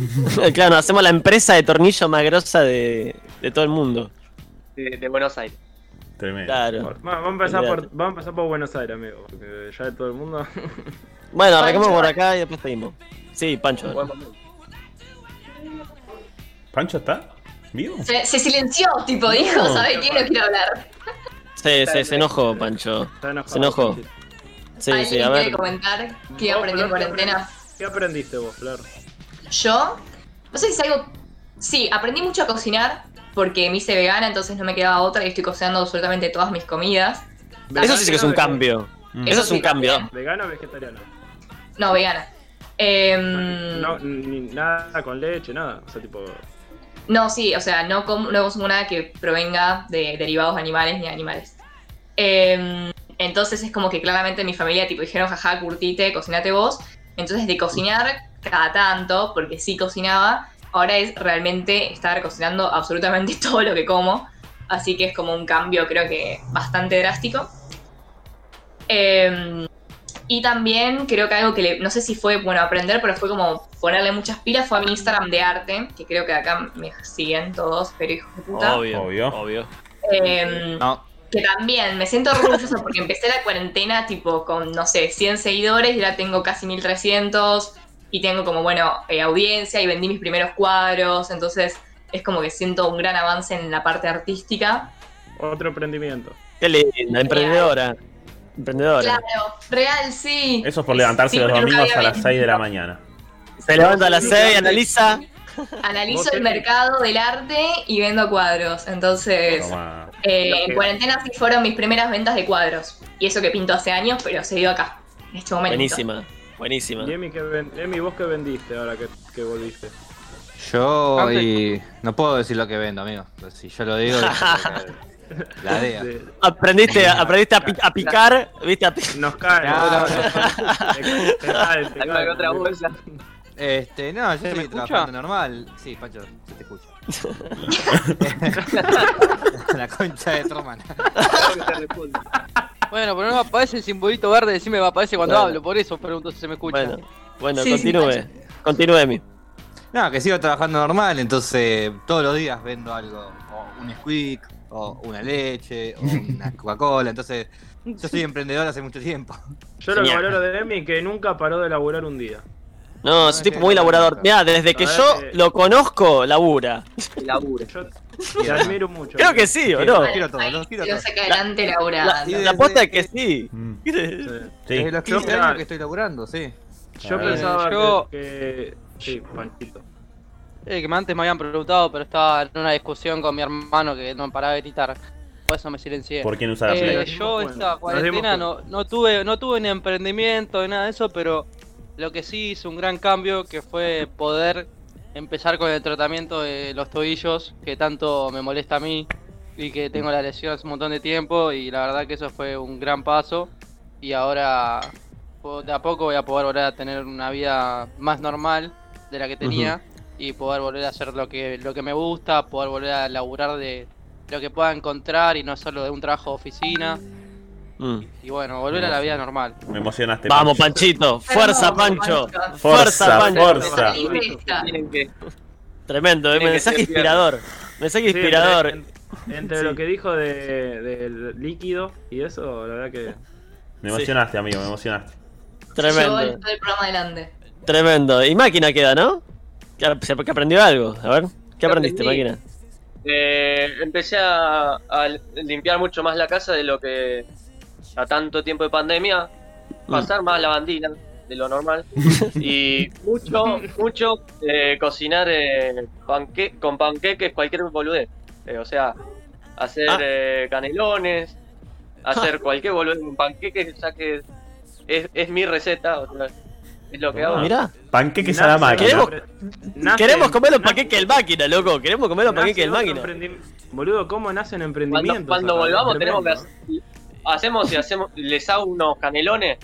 [LAUGHS] claro, hacemos la empresa de tornillo más grosa de, de todo el mundo. De, de Buenos Aires. Tremendo. Claro. Bueno, vamos a empezar por, vamos a empezar por Buenos Aires, amigo, porque ya de todo el mundo. Bueno, arranquemos Pancho. por acá y después seguimos. Sí, Pancho. ¿Pancho está? ¿Vivo? Se, se silenció, tipo, dijo, No. ¿sabe qué? No quiero hablar. Se, se, se enojó, Pancho. Se enojó. Sí, ¿Alguien sí, a quiere ver. comentar qué aprendió en Flor, ¿qué cuarentena? ¿Qué aprendiste vos, Flor? Yo, no sé si es algo... Sí, aprendí mucho a cocinar porque me hice vegana, entonces no me quedaba otra y estoy cocinando absolutamente todas mis comidas. Eso sí que es un ¿Vegano, cambio. Mm. Eso es un sí, cambio. ¿Vegano o vegetariano? No, vegana. Em, No, ni nada con leche, nada. O sea, tipo. No, sí, o sea, no, com- no consumo nada que provenga de derivados animales ni animales. Em, entonces es como que claramente mi familia tipo dijeron, jaja, curtite, cocinate vos. Entonces de cocinar cada tanto, porque sí cocinaba, ahora es realmente estar cocinando absolutamente [LAUGHS] todo lo que como. Así que es como un cambio creo que bastante drástico. Em, y también creo que algo que le- no sé si fue bueno aprender, pero fue como ponerle muchas pilas fue a mi Instagram de arte, que creo que acá me siguen todos, pero hijos de puta. Obvio, Obvio. obvio. Em, No, que también me siento orgullosa porque empecé la cuarentena tipo con, no sé, 100 seguidores y ahora tengo casi 1300 y tengo como, bueno, eh, audiencia y vendí mis primeros cuadros, entonces es como que siento un gran avance en la parte artística. Otro emprendimiento. Qué linda, emprendedora. Emprendedora. Claro, real, sí. Eso es por levantarse Sí, los domingos a las 6 de la mañana. Se levanta a las 6, analiza. Analizo el mercado del arte y vendo cuadros, entonces... Toma. Eh, en cuarentena sí fueron mis primeras ventas de cuadros. Y eso que pinto hace años, pero se dio acá, en este momento. Buenísima, buenísima. Y Emi, ¿qué ven- Emi, ¿vos qué vendiste ahora que, que volviste? yo y no puedo decir lo que vendo, amigo. Si yo lo digo, [LAUGHS] la DEA. De- Aprendiste, aprendiste a, pi- a picar, viste, a pi- nos caen. No, otra bolsa. Este, no, yo ¿Se me estoy trabajando normal. Sí, Pancho, se te escucha. [LAUGHS] la concha de tu hermana. Bueno, pero no me aparece el simbolito verde, decime me aparece cuando Bueno. hablo, por eso pregunto si se me escucha. Bueno, bueno, Sí, sí, continúe. Continúe, Emi. No, que sigo trabajando normal, entonces todos los días vendo algo. O un squeak, o una leche, o una Coca-Cola. Entonces, yo soy [LAUGHS] emprendedor hace mucho tiempo. Yo lo que valoro de Emi es que nunca paró de laburar un día. No, es un tipo muy laburador. Mirá, desde que yo lo conozco, labura. Laburo. Yo te admiro mucho. Creo que sí, ¿o no? Los quiero todos, los quiero Lo todos. saca adelante Laura. La, posta es que sí. Mm. Sí. Desde los Yo, 15 mirá, años que estoy laburando, sí. Yo pensaba que- Sí, Panchito. Eh, que antes me habían preguntado, pero estaba en una discusión con mi hermano que no paraba de gritar. Por eso me silencié. ¿Por quién usa la Eh, Play? Yo cuenta, esta cuarentena no, no tuve no tuve ni emprendimiento ni nada de eso, pero lo que sí hizo un gran cambio que fue poder empezar con el tratamiento de los tobillos que tanto me molesta a mí y que tengo la lesión hace un montón de tiempo y la verdad que eso fue un gran paso y ahora de a poco voy a poder volver a tener una vida más normal de la que tenía y poder volver a hacer lo que lo que me gusta, poder volver a laburar de lo que pueda encontrar y no solo de un trabajo de oficina. Mm. Y bueno, volver a la vida normal. Me emocionaste. Vamos. Panchito. Fuerza, Pancho. Fuerza, Pancho. fuerza. Tremendo, eh, mensaje inspirador. Mensaje Sí, inspirador. entre, entre Sí. lo que dijo de, del líquido y eso, la verdad que. Me emocionaste, amigo, me emocionaste. Tremendo, el programa adelante. tremendo. Y máquina queda, ¿no? Que aprendió algo. A ver, ¿qué aprendiste, aprendí. máquina? Eh, empecé a, a limpiar mucho más la casa de lo que a tanto tiempo de pandemia. Pasar más lavandina de lo normal. [LAUGHS] y mucho, mucho eh, cocinar eh, panque con panqueques, cualquier boludez. Eh, o sea, hacer Ah. canelones, hacer [LAUGHS] cualquier boludez con panqueques, ya que es, es mi receta. o sea, lo que hago. Mirá. Panqueques a la Nace- máquina. Queremos- nace- Queremos comer los nace- panqueques del máquina, loco. Queremos comer los nace panqueques del máquina. Boludo, ¿cómo nacen Cuando, emprendimientos? cuando volvamos tenemos que hacer, hacemos y hacemos, les hago unos canelones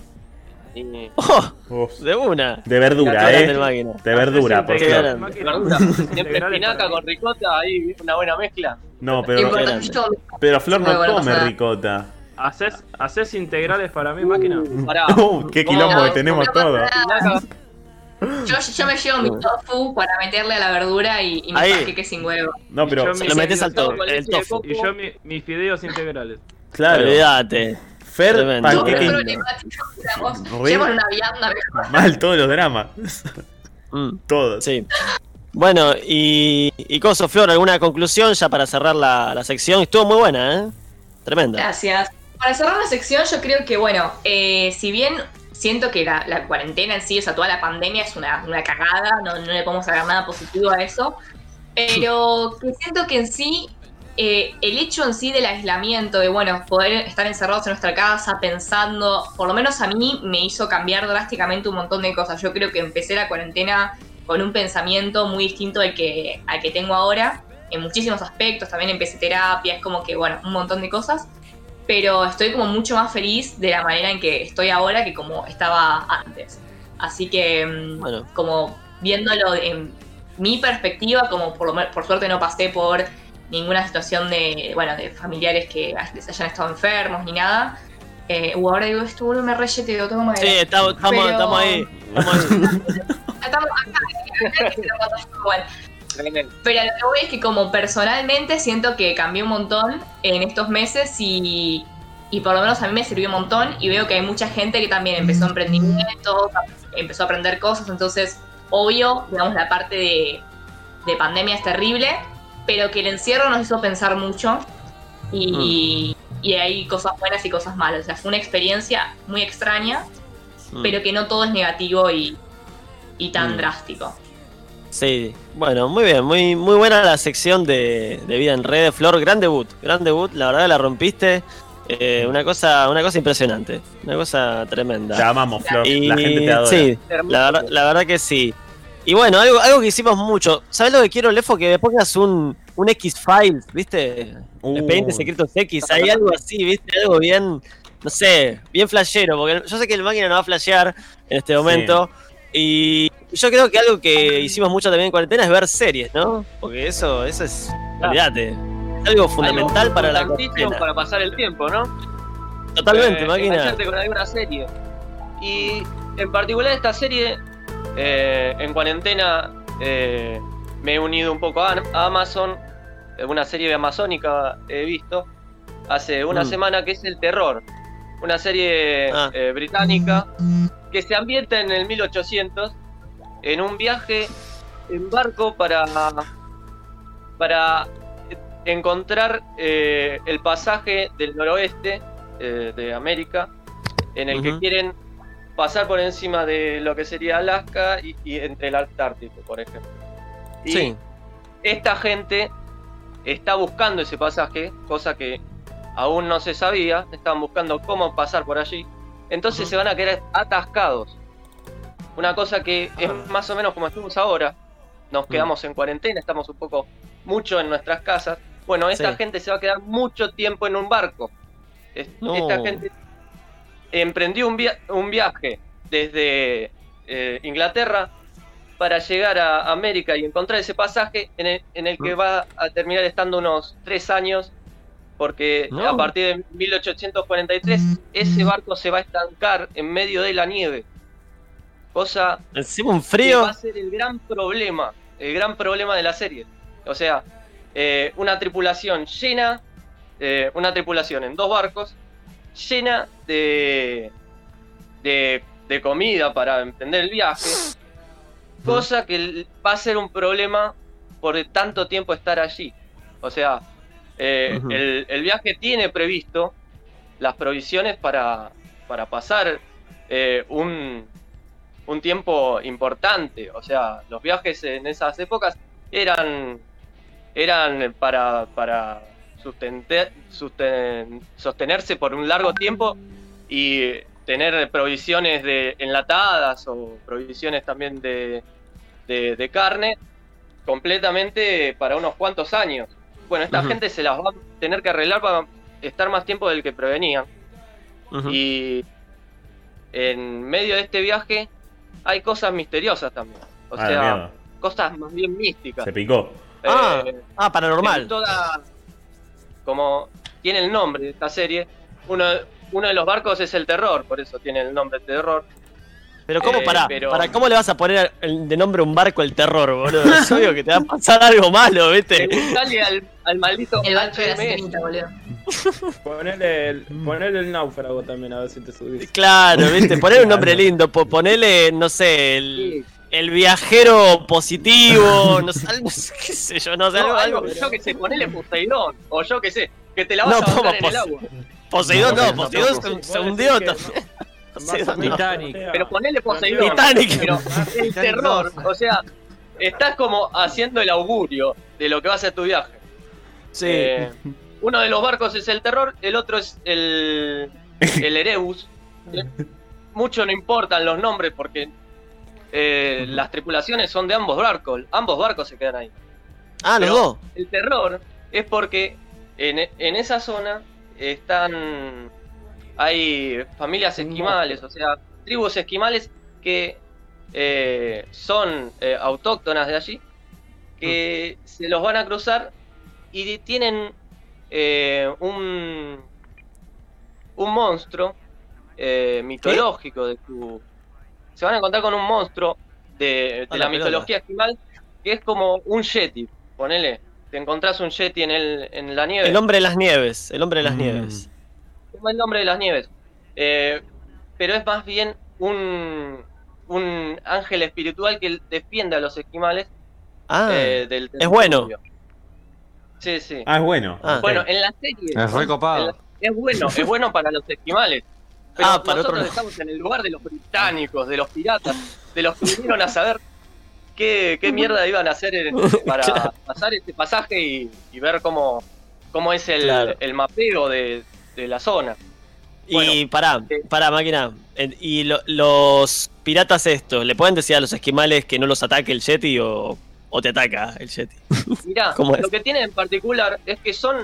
y Oh, de una. de verdura, eh. De verdura, por verdura. Siempre espinaca con ricota, ahí una buena mezcla. No, pero, pero Flor no come ricota. ¿Haces, ¿Haces integrales para mí, máquina? Uh, pará. [LAUGHS] Uh, qué quilombo No, que tenemos no todo. [LAUGHS] Yo, yo me llevo mi tofu para meterle a la verdura y, y panqueques sin huevo. No, pero, Se lo metes al Todo to con el tofu. Y yo mi- mis fideos integrales. claro. Olvídate. Fer, panqueque. Re- Llevo una vianda mejor. Mal todos los dramas. [LAUGHS] Mm, Todos. sí. Bueno, y, y Coso, Flor, ¿alguna conclusión ya para cerrar la, la sección? Estuvo muy buena, ¿eh? Tremenda. Gracias. Para cerrar la sección, yo creo que, bueno, eh, si bien siento que la, la cuarentena en sí, o sea, toda la pandemia es una, una cagada, no, no le podemos sacar nada positivo a eso, pero [LAUGHS] que siento que en sí, eh, el hecho en sí del aislamiento, de, bueno, poder estar encerrados en nuestra casa, pensando, por lo menos a mí me hizo cambiar drásticamente un montón de cosas. Yo creo que empecé la cuarentena con un pensamiento muy distinto al que, al que tengo ahora, en muchísimos aspectos, también empecé terapia, es como que, bueno, un montón de cosas pero estoy como mucho más feliz de la manera en que estoy ahora que como estaba antes. Así que, mm, Bueno. como viéndolo en mi perspectiva, como por, lo por suerte no pasé por ninguna situación de, bueno, de familiares que hayan estado enfermos ni nada. Eh, uh, ahora digo esto, boludo, me reyeteo, tengo madera. Sí, estamos, estamos, Pero- estamos ahí. Estamos ahí. Estamos acá, acá. Tremendo. Pero lo que voy es que como personalmente siento que cambié un montón en estos meses y, y por lo menos a mí me sirvió un montón y veo que hay mucha gente que también empezó emprendimientos, empezó a aprender cosas, entonces obvio, digamos, la parte de, de pandemia es terrible, pero que el encierro nos hizo pensar mucho y, y hay cosas buenas y cosas malas, o sea, fue una experiencia muy extraña, Mm. pero que no todo es negativo y, y tan Mm. drástico. Sí, bueno, muy bien, muy, muy buena la sección de, de vida en redes, Flor, gran debut, gran debut, la verdad la rompiste, eh, una cosa, una cosa impresionante, una cosa tremenda. Te amamos, Flor. Y- La gente te adora. Sí, la verdad, la verdad que sí. Y bueno, algo, algo que hicimos mucho. ¿Sabes lo que quiero, Lefo? Que me pongas un, un X-Files, ¿viste? Uh. Expedientes secretos X. Hay algo así, ¿viste? Algo bien, no sé, bien flashero. Porque yo sé que el máquina no va a flashear en este momento. Y yo creo que algo que hicimos mucho también en cuarentena es ver series, ¿no? Porque eso, eso es. Olvídate. Es algo fundamental Algo para la cuarentena. para pasar el tiempo, ¿no? Totalmente, Eh, máquina. con alguna serie. Y en particular esta serie, eh, en cuarentena, eh, me he unido un poco a Amazon, una serie amazónica he visto hace una Mm. semana que es El Terror, una serie Ah. eh, británica que se ambienta en el 1800 en un viaje en barco para para encontrar eh, el pasaje del noroeste eh, de América en el que quieren pasar por encima de lo que sería Alaska y, y entre el Antártico, por ejemplo. Y Sí. esta gente está buscando ese pasaje, cosa que aún no se sabía, estaban buscando cómo pasar por allí. Entonces se van a quedar atascados. Una cosa que es más o menos como estamos ahora. Nos quedamos en cuarentena, estamos un poco mucho en nuestras casas. Bueno, esta Sí. gente se va a quedar mucho tiempo en un barco. No. Esta gente emprendió un, via- un viaje desde eh, Inglaterra para llegar a América y encontrar ese pasaje en el, en el que va a terminar estando unos tres años porque No. a partir de 1843 ese barco se va a estancar en medio de la nieve. Cosa Encima un que frío. va a ser el gran problema, el gran problema de la serie. O sea, eh, una tripulación llena, eh, una tripulación en dos barcos, llena de, de, de comida para emprender el viaje, cosa que va a ser un problema por tanto tiempo estar allí. O sea, eh, el, el viaje tiene previsto las provisiones para, para pasar eh, un, un tiempo importante. O sea, los viajes en esas épocas eran, eran para, para sustente- susten- sostenerse por un largo tiempo y tener provisiones de enlatadas o provisiones también de, de- de carne completamente para unos cuantos años. Bueno, esta gente se las va a tener que arreglar para estar más tiempo del que prevenían. Y en medio de este viaje hay cosas misteriosas también. O Ah, sea, cosas más bien místicas. Se picó. Ah, Eh, ah, paranormal. en toda- como tiene el nombre de esta serie, uno, uno de los barcos es el terror, por eso tiene el nombre terror. Pero ¿cómo, Eh, pero- pará, ¿cómo le vas a poner de nombre a un barco el terror, boludo? Es obvio que te va a pasar algo malo, ¿viste? Preguntale al, al maldito El barco de la sirenita, boludo. Ponele el, ponele el náufrago también, a ver si te subís. Claro, ¿viste? Poner un nombre lindo, po- ponele, no sé, el, Sí. el viajero positivo, no sé, algo- qué sé yo, no sé, No, algo, yo que sé, ponele Poseidón, o yo que sé, que te la vas No, a ¿cómo en el agua. Poseidón No, no, no, Poseidón se, se hundió también. Titanic. Pero ponele Poseidón. Titanic. Pero el terror, o sea, estás como haciendo el augurio de lo que va a ser tu viaje. Sí. Eh, uno de los barcos es el terror, el otro es el, [LAUGHS] el Erebus. Mucho no importan los nombres porque eh, las tripulaciones son de ambos barcos. Ambos barcos se quedan ahí. ah, los dos. El terror es porque en, en esa zona están. Hay familias esquimales, o sea, tribus esquimales que eh, son eh, autóctonas de allí, que se los van a cruzar y tienen eh, un, un monstruo eh, mitológico de su. Se van a encontrar con un monstruo de, la, mitología esquimal que es como un yeti, ponele. Te encontrás un yeti en, el, en la nieve. El hombre de las nieves, el hombre de las Mm. nieves. Como el nombre de las nieves. Eh, pero es más bien un, un ángel espiritual que defiende a los esquimales Ah, eh, del es bueno. Sí, sí. Ah, es bueno. Ah. Bueno, en la serie Es recopado. la- es bueno, es bueno para los esquimales. Pero Ah, para nosotros otro- estamos en el lugar de los británicos, de los piratas, de los que vinieron a saber qué, qué mierda iban a hacer en- [LAUGHS] para Claro. pasar este pasaje y, y ver cómo, cómo es el, Claro. el mapeo de, de la zona. y pará, eh, pará, máquina. Eh, ¿Y lo- los piratas estos, le pueden decir a los esquimales que no los ataque el Yeti o, o te ataca el Yeti? [LAUGHS] Mirá, lo que tiene en particular es que son.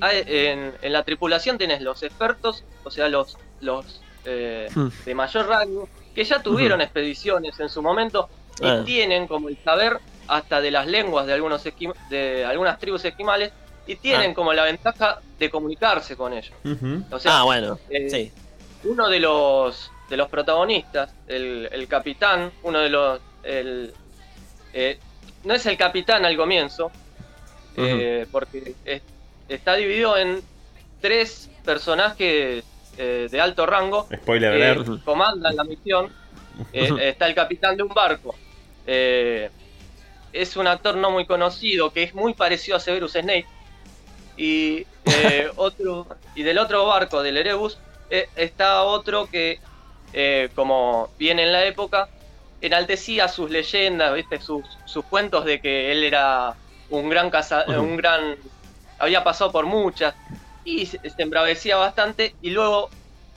hay- En, en la tripulación tenés los expertos, o sea, los, los eh, Hmm. de mayor rango, que ya tuvieron expediciones en su momento y Ah. tienen como el saber hasta de las lenguas de, algunos de algunas tribus esquimales y tienen Ah. como la ventaja de comunicarse con ellos. O sea, ah, bueno, eh, sí. uno de los de los protagonistas, el, el capitán, uno de los el, eh, no es el capitán al comienzo, eh, porque es- está dividido en tres personajes eh, de alto rango Spoiler que alert. comandan la misión. Eh, está el capitán de un barco. Eh, es un actor no muy conocido que es muy parecido a Severus Snape. Y eh, [LAUGHS] otro y del otro barco, del Erebus, eh, está otro que, eh, como viene en la época, enaltecía sus leyendas, ¿viste? Sus, sus cuentos de que él era un gran caza- un gran había pasado por muchas y se, se embravecía bastante y luego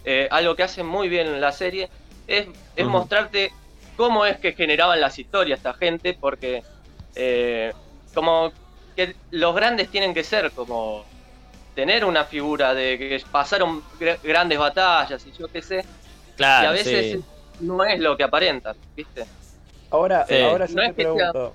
eh, algo que hace muy bien en la serie es, mostrarte cómo es que generaban las historias esta gente porque eh, como que los grandes tienen que ser como tener una figura de que pasaron gr- grandes batallas y yo qué sé Claro, y a veces sí. no es lo que aparentan viste Ahora, Sí. ahora yo No te es que sea- pregunto.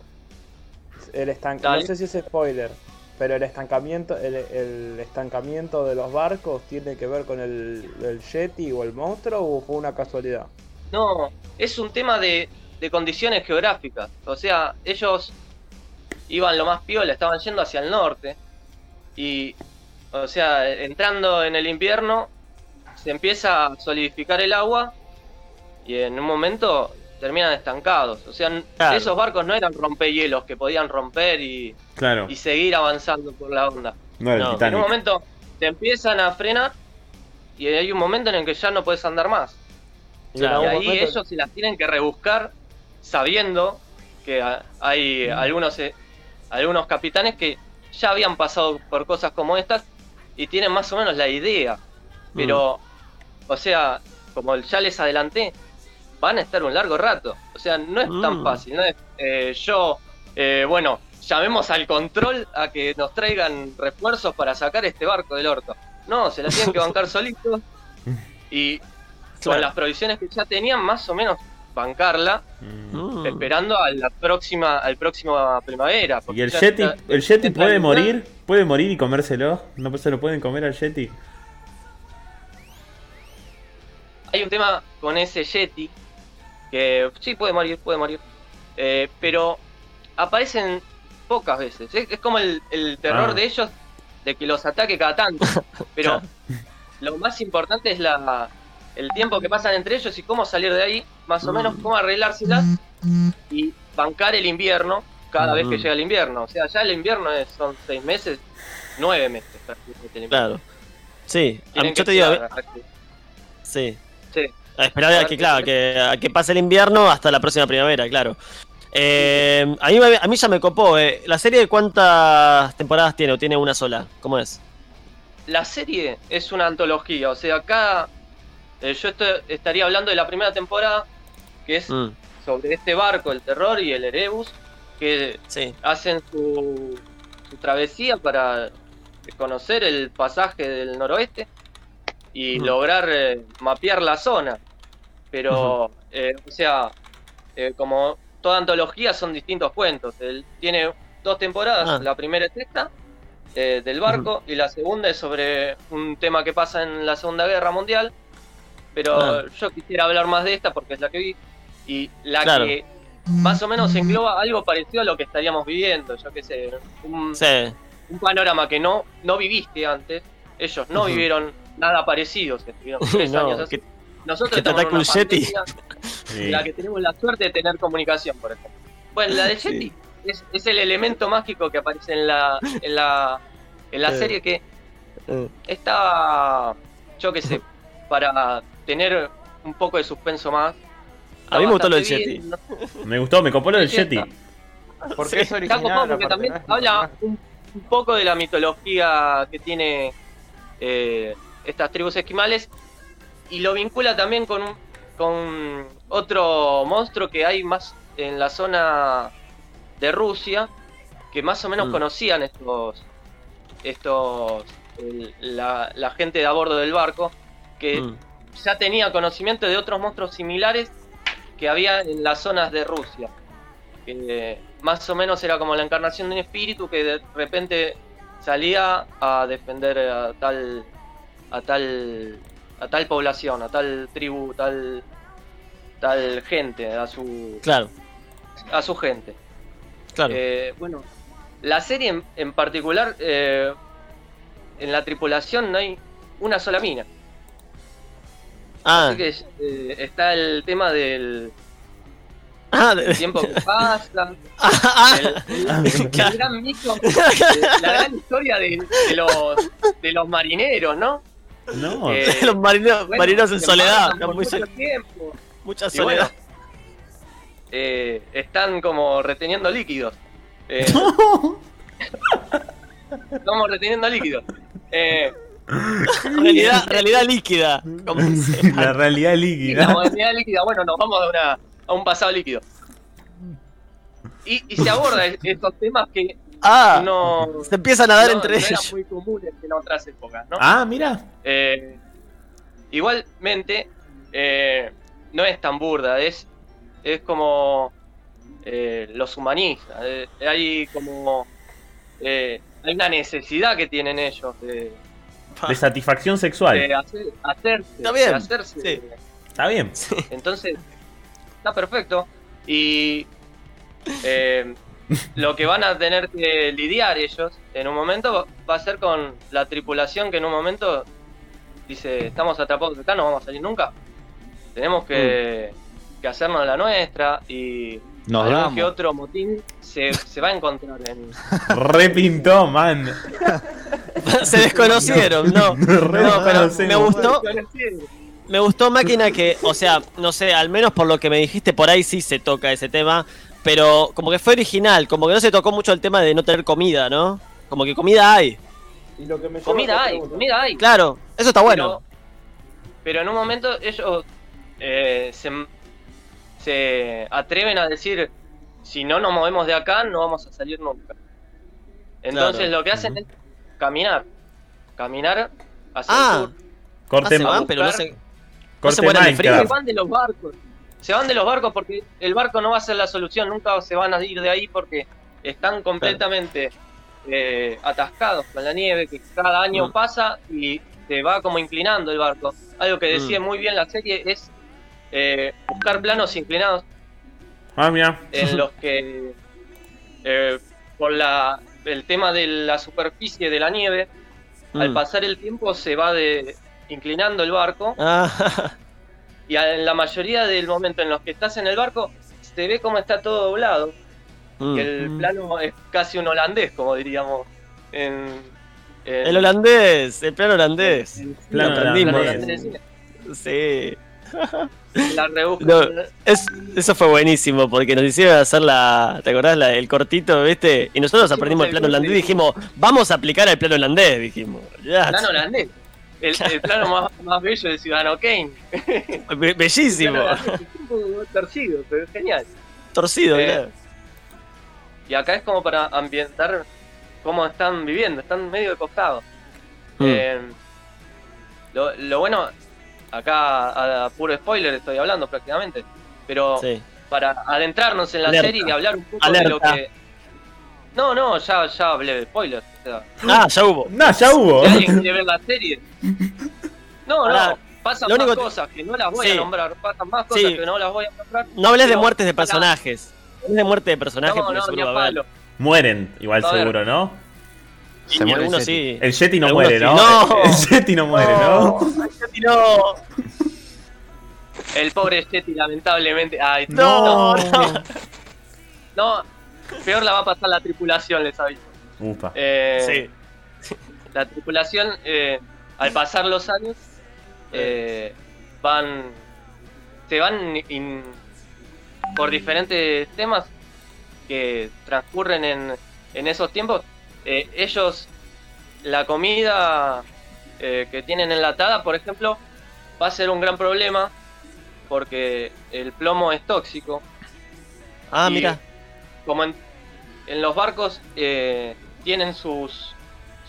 El Dale. no sé si es spoiler, pero el estancamiento, el, el estancamiento de los barcos tiene que ver con el, el Yeti o el monstruo o fue una casualidad. No, es un tema de, de condiciones geográficas. O sea, ellos iban lo más piola, estaban yendo hacia el norte. Y, o sea, entrando en el invierno, se empieza a solidificar el agua y en un momento terminan estancados. O sea, Claro. esos barcos no eran rompehielos que podían romper y, Claro, y seguir avanzando por la onda. no. En un momento te empiezan a frenar y hay un momento en el que ya no puedes andar más. Y Claro. ahí momento- ellos se las tienen que rebuscar sabiendo que hay algunos, eh, algunos capitanes que ya habían pasado por cosas como estas y tienen más o menos la idea. Pero, o sea, como ya les adelanté, van a estar un largo rato. O sea, no es tan Mm. fácil. No es eh, yo, eh, bueno, llamemos al control a que nos traigan refuerzos para sacar este barco del orto. No, se la tienen que bancar [LAUGHS] solitos y Claro. con las provisiones que ya tenían, más o menos bancarla, Mm. Mm. esperando a la próxima, al próximo primavera. ¿Y el Yeti, está- el Yeti puede morir? ¿Puede morir y comérselo? ¿No se lo pueden comer al Yeti? Hay un tema con ese Yeti que sí puede morir, puede morir, eh, pero aparecen pocas veces. Es, es como el, el terror Ah. de ellos de que los ataque cada tanto. [LAUGHS] Pero lo más importante es la el tiempo que pasan entre ellos y cómo salir de ahí, más o menos cómo arreglárselas y bancar el invierno cada vez que llega el invierno. O sea, ya el invierno es- son seis meses, nueve meses. prácticamente. Claro. Sí, a mí- Tienen yo que te digo, a sí. sí. A esperar a que, claro, a que, a que pase el invierno hasta la próxima primavera, claro. Eh, a, mí, a mí ya me copó. eh. ¿La serie cuántas temporadas tiene o tiene una sola? ¿Cómo es? La serie es una antología, o sea, acá eh, yo esto- estaría hablando de la primera temporada, que es Mm, sobre este barco, el Terror y el Erebus, que sí. hacen su, su travesía para conocer el pasaje del noroeste y Ujú. lograr eh, mapear la zona. Pero, eh, o sea, eh, como toda antología son distintos cuentos. Él tiene dos temporadas, Ah. la primera es esta, eh, del barco, y la segunda es sobre un tema que pasa en la Segunda Guerra Mundial. Pero Ah. yo quisiera hablar más de esta porque es la que vi. Y la Claro. que más o menos engloba algo parecido a lo que estaríamos viviendo, yo qué sé, un, Sí. un panorama que no, no viviste antes, ellos no vivieron nada parecido, se estuvieron [LAUGHS] tres No, años así. que- Nosotros que estamos en una pandemia [LAUGHS] Sí. la que tenemos la suerte de tener comunicación, por ejemplo. Bueno, la de Sí. Yeti es, es el elemento mágico que aparece en la, en la, en la Eh. serie que Eh, está, yo qué sé, para tener un poco de suspenso más. A mí me gustó lo del Yeti. Me gustó, me copó lo del Yeti. Porque Sí, es Está copado porque también habla un, un poco de la mitología que tiene eh, estas tribus esquimales y lo vincula también con, un- con otro monstruo que hay más en la zona de Rusia que más o menos Mm. conocían estos estos el- la, la gente de a bordo del barco que mm, ya tenía conocimiento de otros monstruos similares que había en las zonas de Rusia. Que más o menos era como la encarnación de un espíritu que de repente salía a defender a tal a tal a tal población, a tal tribu, tal tal gente, a su Claro, a su gente. claro. Eh, bueno, la serie en, en particular, eh, en la tripulación no hay una sola mina. Ah, Así que eh, está el tema del ah, de- tiempo que pasa, [LAUGHS] ah, ah, el, Ah, el claro. gran mito, la gran historia de, de los, de los marineros, ¿no? No. Eh, [LAUGHS] los marineros, bueno, marineros en soledad, muy mucho sol- tiempo. mucha bueno, soledad. eh, están como reteniendo líquidos. Eh, [LAUGHS] estamos reteniendo líquidos. Eh, [LAUGHS] realidad, [LAUGHS] realidad líquida. La realidad y la líquida. modernidad líquida, bueno, nos vamos a, una- a un pasado líquido. Y, y se aborda es- estos temas que Ah, no, se empiezan a dar no- entre no eran ellos. muy comunes en otras épocas, ¿no? Ah, mira. Eh, igualmente, eh, no es tan burda, es, es como eh, los humanistas. eh, hay como. eh, hay una necesidad que tienen ellos de, De satisfacción sexual. de hacer- hacerse. Está bien, de hacerse. sí. Está bien. [LAUGHS] Entonces, está perfecto. Y eh, lo que van a tener que lidiar ellos en un momento va- va a ser con la tripulación que en un momento dice, estamos atrapados acá, no vamos a salir nunca. Tenemos que, que hacernos la nuestra y Nos algún damos. que otro motín se, se va a encontrar en... [LAUGHS] Repintó, man. [LAUGHS] Se desconocieron, no. [LAUGHS] No, pero me gustó, me gustó máquina que, o sea, no sé, al menos por lo que me dijiste, por ahí sí se toca ese tema, pero como que fue original, como que no se tocó mucho el tema de no tener comida, ¿no? Como que comida hay. Y lo que me lleva a Comida hay, pregunta. comida hay. Claro, eso está bueno. Pero, pero en un momento ellos eh, se, se atreven a decir, si no nos movemos de acá, no vamos a salir nunca. Entonces Claro. lo que hacen es caminar. Caminar hacia Ah, el sur. ah, Corte, se van, pero no se, no se mueren de Se frío. Van de los barcos. Se van de los barcos porque el barco no va a ser la solución. Nunca se van a ir de ahí porque están completamente eh, atascados con la nieve que cada año Mm. pasa y se va como inclinando el barco. Algo que decía Mm. muy bien la serie es eh, buscar planos inclinados Ah, mira. en [LAUGHS] los que eh, por la, el tema de la superficie de la nieve, al Mm. pasar el tiempo se va de, inclinando el barco Ah, [LAUGHS] y en la mayoría del momento en los que estás en el barco se ve como está todo doblado mm. el plano es casi un holandés como diríamos en, en- El holandés, el plano holandés. Plano Lo aprendimos. holandés. en Sí. [LAUGHS] la. No, es- eso fue buenísimo porque nos hicieron hacer la. ¿Te acordás? La- el cortito, ¿viste? Y nosotros Sí, aprendimos el plano holandés y dijimos, vamos a aplicar el plano holandés, dijimos. Ya. plano holandés el, el plano más, más bello de Ciudadano Kane [LAUGHS] Be- bellísimo. Torcido pero genial Torcido, Eh, claro. y acá es como para ambientar cómo están viviendo están medio de costado Mm. Eh, lo, lo bueno, acá a, a puro spoiler estoy hablando prácticamente, pero Sí. para adentrarnos en la Alerta. serie y hablar un poco de lo Alerta. que... No, no, ya, ya hablé de spoiler. O sea, Ah, ya hubo. No, ya hubo. si alguien quiere ver la serie... [LAUGHS] No, Pará, no, pasan lo más único cosas que no las voy Sí. a nombrar, pasan más cosas Sí. que no las voy a nombrar. No hables de muertes de personajes. No hables de muerte de personajes No, porque no, seguro va a haber. Mueren, igual A ver. seguro, ¿no? Y Se muere algunos Seti. sí. El Yeti no Algunos muere, sí. ¿no? No. [LAUGHS] El Yeti no muere, ¿no? No, El pobre Yeti, lamentablemente. Ay, no, no, no. no, peor la va a pasar la tripulación, les aviso. Upa. Eh, Sí. La tripulación, eh, al pasar los años, eh, van. Se van in- por diferentes temas que transcurren en, en esos tiempos. Eh, ellos, la comida eh, que tienen enlatada, por ejemplo, va a ser un gran problema porque el plomo es tóxico. Ah, Y mira. Como en, en los barcos eh, tienen sus,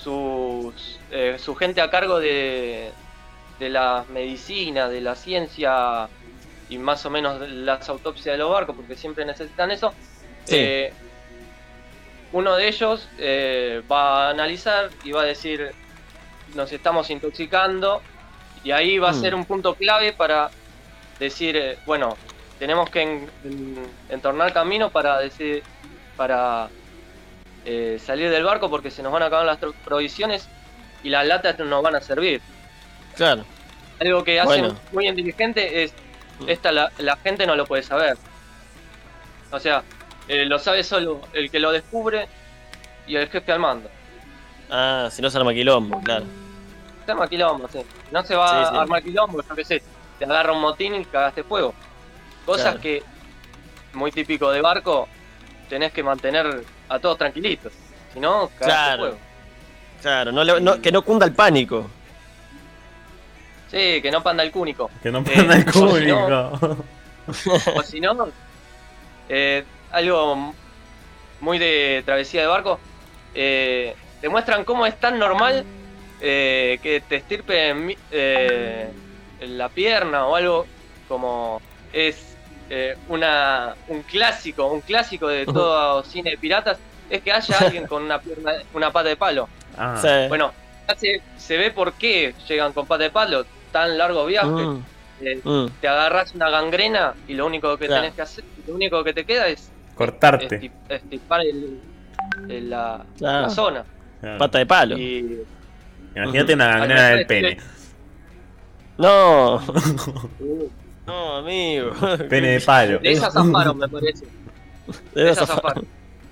sus eh, su gente a cargo de, de la medicina, de la ciencia y más o menos de las autopsias de los barcos, porque siempre necesitan eso. Sí. Eh, uno de ellos eh, va a analizar y va a decir, nos estamos intoxicando, y ahí va a Mm. ser un punto clave para decir, eh, bueno, tenemos que en- en- entornar camino para decir, para eh, salir del barco porque se nos van a acabar las provisiones y las latas no nos van a servir. Claro. Algo que hacen Bueno. muy inteligente es, Mm. esta la, la gente no lo puede saber. O sea, eh, lo sabe solo el que lo descubre y el jefe al mando. Ah, si no se arma quilombo, claro. Se arma quilombo, sí. No se va Sí, sí. a armar quilombo, yo qué sé. Te agarra un motín y cagaste fuego. Cosas Claro. que, muy típico de barco, tenés que mantener a todos tranquilitos. Si no, cagaste Claro. fuego. Claro, no le- no- que no cunda el pánico. Sí, que no panda el cúnico. Que no Eh, panda el o si no- cúnico. [LAUGHS] o si no, eh, algo muy de travesía de barco, eh, te muestran cómo es tan normal eh, que te estirpen mi- eh, en la pierna o algo como es eh, una un clásico, un clásico de todo cine de piratas, es que haya alguien con una pierna, una pata de palo. Ah, Sí. Bueno, ya se, se ve por qué llegan con pata de palo, tan largo viaje. Mm, Eh, mm. te agarras una gangrena y lo único que Claro. tenés que hacer, lo único que te queda es cortarte. esti- estipar el, el- la, Claro. la zona. Claro. Pata de palo. Y Imagínate una gangrena del pene. No. No, amigo. [LAUGHS] Pene de palo. de esas zafaron, me parece. [LAUGHS] De esas zafaron.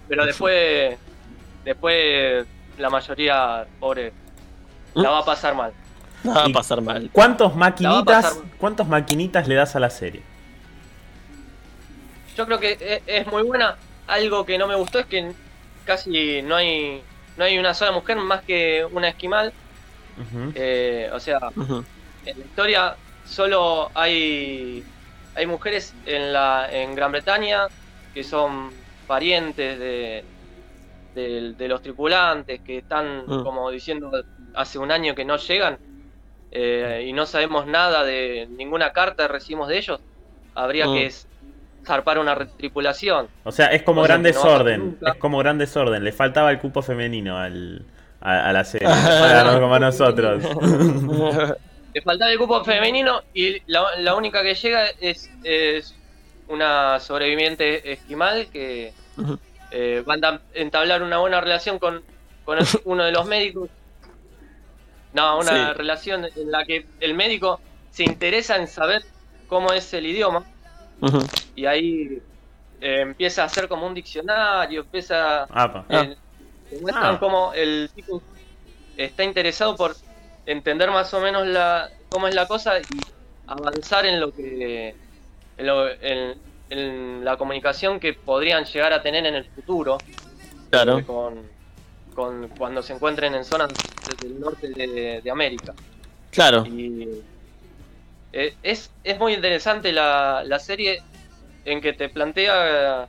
Pero después, después la mayoría, pobre, la va a pasar mal. No va a pasar mal. ¿Cuántos La maquinitas, pasar. cuántos maquinitas le das a la serie? Yo creo que e- es muy buena. Algo que no me gustó es que casi no hay no hay una sola mujer más que una esquimal. Eh, o sea, en la historia solo hay hay mujeres en la en Gran Bretaña que son parientes de de, de los tripulantes que están Mm. como diciendo hace un año que no llegan eh, y no sabemos nada de ninguna carta recibimos de ellos habría Mm. que s- zarpar una tripulación O sea, es como O sea, gran no va desorden. Es como gran desorden. Le faltaba el cupo femenino al, a, a la serie. [LAUGHS] Para no como a nosotros. [LAUGHS] le faltaba el cupo femenino y la, la única que llega es, es una sobreviviente esquimal que eh, van a entablar una buena relación con, con el- [LAUGHS] uno de los médicos. No, una Sí. relación en la que el médico se interesa en saber cómo es el idioma Y ahí eh, empieza a hacer como un diccionario, empieza. Ah. eh, muestran Ah. cómo el tipo está interesado por entender más o menos la cómo es la cosa y avanzar en lo que en, lo- en- en la comunicación que podrían llegar a tener en el futuro Claro. con, con cuando se encuentren en zonas del norte de, de América Claro. y eh, es, es muy interesante la, la serie en que te plantea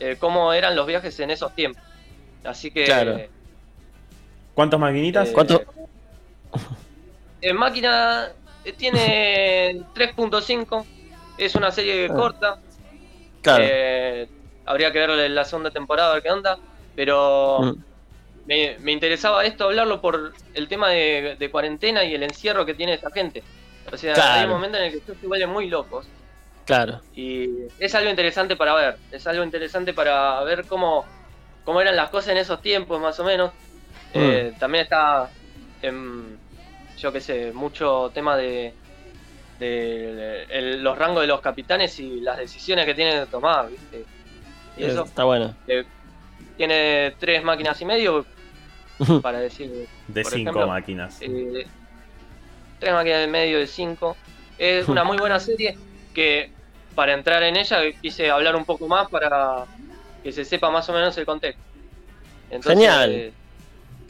eh, cómo eran los viajes en esos tiempos. Así que Claro. ¿Cuántos maquinitas? Eh, ¿Cuánto? [LAUGHS] en máquina eh, tiene [LAUGHS] 3.5, es una serie Ah. corta. Claro. eh, habría que ver la segunda temporada a ver qué onda, pero Mm. me, me interesaba esto hablarlo por el tema de, de cuarentena y el encierro que tiene esta gente. O sea, hay Claro. un momento en el que todos se vuelven muy locos. Claro. Y es algo interesante para ver, es algo interesante para ver cómo, cómo eran las cosas en esos tiempos, más o menos. Eh, también está, em, yo qué sé, mucho tema de, de el- los rangos de los capitanes y las decisiones que tienen que tomar, ¿viste? Y eso Está bueno. eh, tiene tres máquinas y medio, [LAUGHS] para decir, De por cinco ejemplo, máquinas. eh, tres máquinas y medio de cinco. Es una muy buena [LAUGHS] serie que para entrar en ella quise hablar un poco más para que se sepa más o menos el contexto. Entonces, Genial. eh,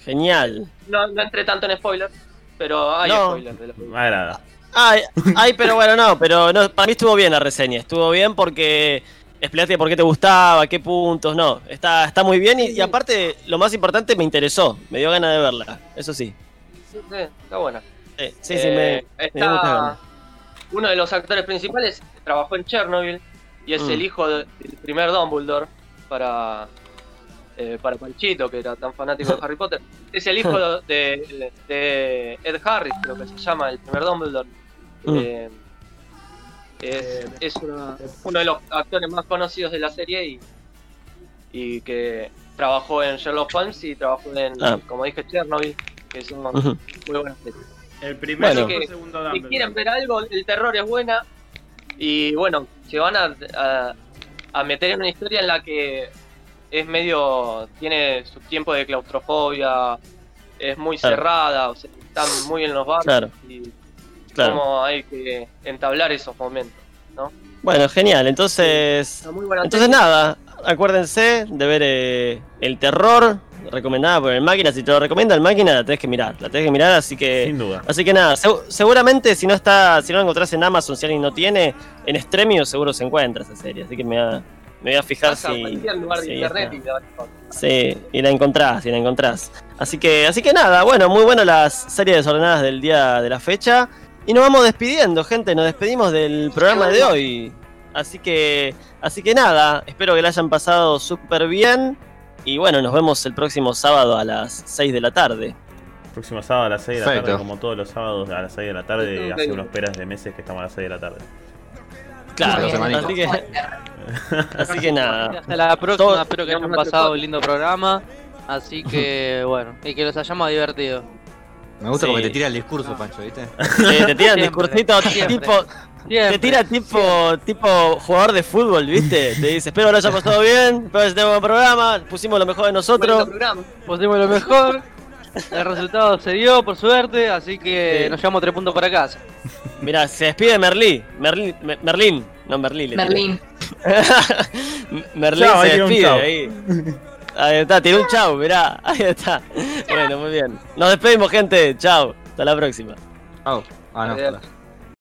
Genial. no, no entré tanto en spoilers, pero hay No. spoilers de. Me agrada. Ay, ay, pero bueno, no, pero no, para mí estuvo bien la reseña. Estuvo bien porque explicaste por qué te gustaba, qué puntos, no. Está, está muy bien y, y aparte, lo más importante, me interesó. Me dio ganas de verla, eso sí. Sí, sí, está buena. Sí, sí, sí, Eh, me uno de los actores principales trabajó en Chernobyl y es Mm. el hijo de- del primer Dumbledore para eh, para Panchito que era tan fanático de [LAUGHS] Harry Potter es el hijo [LAUGHS] de, de Ed Harris creo que se llama el primer Dumbledore Mm. Eh, es, es una- uno de los actores más conocidos de la serie y, y que trabajó en Sherlock Holmes y trabajó en Ah. como dije Chernobyl que son Ujú. muy buenas series El primero Bueno. y el segundo si Dumbledore. quieren ver algo, el terror es buena. Y bueno, se van a, a- a meter en una historia en la que es medio. tiene su tiempo de claustrofobia, es muy Claro. cerrada, o sea, están muy en los barrios Claro. y Claro. cómo hay que entablar esos momentos. Bueno, genial. Entonces, Está muy buena entonces nada, acuérdense de ver eh, el terror recomendada por el máquina. Si te lo recomienda el máquina, la tenés que mirar. La tenés que mirar, así que. Sin duda. Así que nada, segu- seguramente si no está, si no la encontrás en Amazon, si alguien no tiene, en Stremio seguro se encuentra esa serie. Así que me, va- me voy a fijar Vas a si. lugar de si internet y a encontrar. Sí, y la encontrás, y la encontrás. Así que, así que nada, bueno, muy bueno las series desordenadas del día de la fecha. Y nos vamos despidiendo, gente, nos despedimos del programa de hoy. Así que, así que nada, espero que la hayan pasado súper bien. Y bueno, nos vemos el próximo sábado a las 6 de la tarde. Próximo sábado a las 6 de la Perfecto. tarde, como todos los sábados a las 6 de la tarde, hace unos peras de meses que estamos a las 6 de la tarde. Claro, así que, [LAUGHS] así que nada. Hasta la próxima, Todo- espero que hayan pasado un lindo programa. Así que, [LAUGHS] bueno, y que los hayamos divertido. Me gusta Sí. porque te tira el discurso, Pancho, ¿viste? Te, te tiran Siempre, discursito siempre. tipo. Siempre. Te tira tipo, tipo jugador de fútbol, ¿viste? Te dice, espero lo haya pasado bien, espero que tenga un buen programa, pusimos lo mejor de nosotros. Pusimos lo mejor. El resultado se dio, por suerte, así que Sí. nos llevamos tres puntos para casa. Mirá, se despide Merlí. Merlín, Me- Merlín, no Merlí. Merlín. Merlín [LAUGHS] se despide ahí. Ahí está, tiró un chau, mirá. [LAUGHS] Ahí está. Bueno, muy bien. Nos despedimos, gente. Chau. Hasta la próxima. Chau. Ah, no.